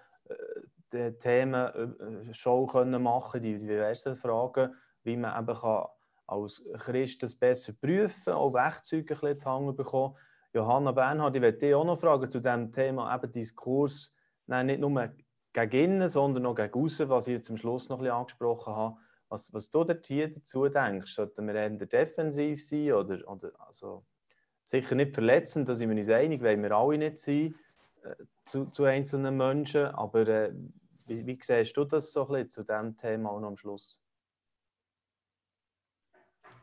äh, Themen-Show äh, können machen die diversen Fragen, wie man eben kann als Christ das besser prüfen kann, auch Werkzeuge ein bisschen bekommen. Johanna Bernhard, ich möchte dich auch noch fragen zu dem Thema eben Diskurs, nein, nicht nur gegen innen, sondern auch gegen außen, was ich zum Schluss noch ein angesprochen habe. Was, was du hier dazu denkst, sollten wir eher defensiv sein oder, oder also sicher nicht verletzend, da sind wir uns einig, wollen wir alle nicht sein äh, zu, zu, einzelnen Menschen, aber äh, wie, wie siehst du das so ein bisschen zu diesem Thema auch noch am Schluss?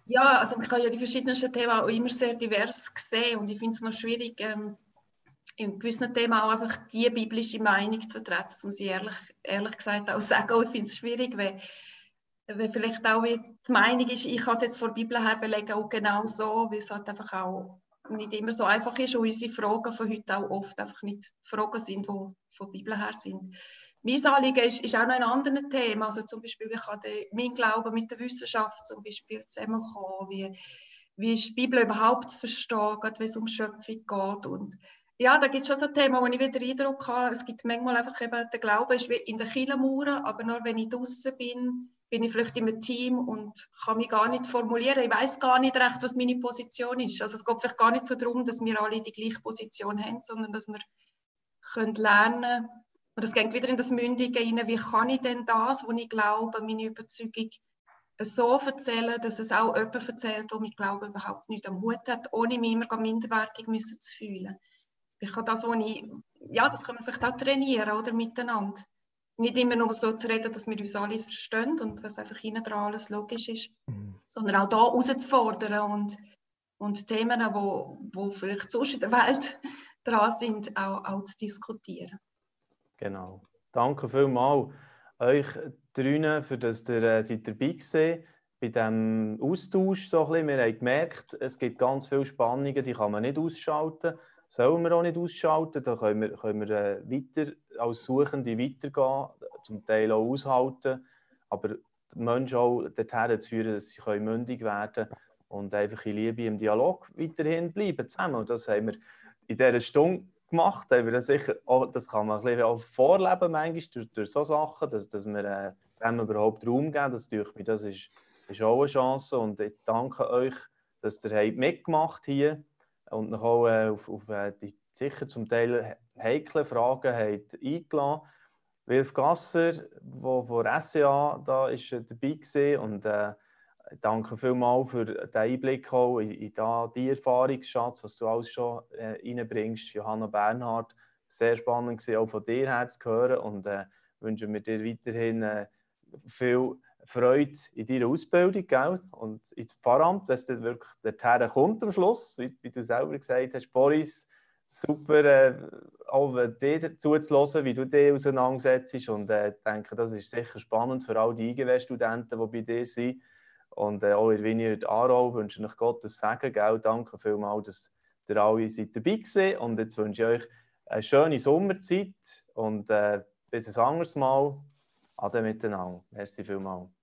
Ja, also man kann ja die verschiedensten Themen auch immer sehr divers sehen und ich finde es noch schwierig, ähm, in gewissen Themen auch einfach die biblische Meinung zu vertreten. Das muss ich ehrlich, ehrlich gesagt auch [LAUGHS] sagen. Ich finde es schwierig, weil, weil vielleicht auch die Meinung ist, ich kann es jetzt vor der Bibel her belegen, auch genau so, weil es halt einfach auch nicht immer so einfach ist und unsere Fragen von heute auch oft einfach nicht Fragen sind, die von der Bibel her sind. Mein Anliegen ist, ist auch noch ein anderes Thema, also zum Beispiel, wie kann mein Glaube mit der Wissenschaft zum Beispiel zusammenkommen, wie, wie ist die Bibel überhaupt zu verstehen, wenn es um Schöpfung geht und ja, da gibt es schon so Themen, wo ich wieder Eindruck habe, es gibt manchmal einfach eben, der Glaube ist wie in der Kirchenmauer, aber nur wenn ich draußen bin, bin ich vielleicht in einem Team und kann mich gar nicht formulieren. Ich weiß gar nicht recht, was meine Position ist. Also es geht vielleicht gar nicht so darum, dass wir alle die gleiche Position haben, sondern dass wir können lernen und es geht wieder in das Mündige rein, wie kann ich denn das, was ich glaube, meine Überzeugung so erzählen, dass es auch jemand erzählt, der mich Glaube überhaupt nicht am Hut hat, ohne mich immer minderwertig müssen zu fühlen ich kann das, was ich, ja, das kann man vielleicht auch trainieren oder miteinander. nicht immer nur so zu reden, dass wir uns alle verstehen und was einfach hinten dran alles logisch ist, mhm. sondern auch da rauszufordern und, und Themen, die wo, wo vielleicht sonst in der Welt [LAUGHS] dran sind, auch, auch zu diskutieren. Genau. Danke vielmals euch drinnen, für dass ihr äh, seid dabei gewesen bei diesem Austausch. So ein bisschen. Wir haben gemerkt, es gibt ganz viele Spannungen, die kann man nicht ausschalten. Sollen wir auch nicht ausschalten, da können wir, können wir äh, weiter als Suchende weitergehen, zum Teil auch aushalten, aber die Menschen auch dorthin zu führen, dass sie können mündig werden und einfach in Liebe im Dialog weiterhin bleiben zusammen. Und das haben wir in dieser Stunde gemacht. Haben das, das kann man ein bisschen auch vorleben, manchmal, durch, durch so Sachen, dass, dass wir äh, dem überhaupt Raum geben. Das, durch mich, das ist, ist auch eine Chance und ich danke euch, dass ihr mitgemacht hier und noch auch äh, auf, auf äh, die sicher zum Teil heikle Fragen habt eingeladen. Wilf Gasser, der von SCA da ist äh, dabei war und äh, danke vielmals für den Einblick auch in, in die Erfahrungsschatz, was du alles schon äh, reinbringst. Johanna Bernhard, sehr spannend gewesen, auch von dir her zu hören und äh, wünsche mir dir weiterhin äh, viel Freude in deiner Ausbildung gell? und ins Pfarramt, wenn es dann wirklich dorthin kommt am Schluss, wie, wie du selber gesagt hast, Boris, super, äh, auch dir zuzulassen, wie du dich auseinandersetzt und äh, denke, das ist sicher spannend für all die IGW-Studenten, die bei dir sind und äh, auch in Vineyard Aarau wünsche ich euch Gottes Segen, gell? danke vielmals, dass ihr alle seid dabei seid und jetzt wünsche ich euch eine schöne Sommerzeit und äh, bis ein anderes Mal. Ade miteinander. Merci vielmals.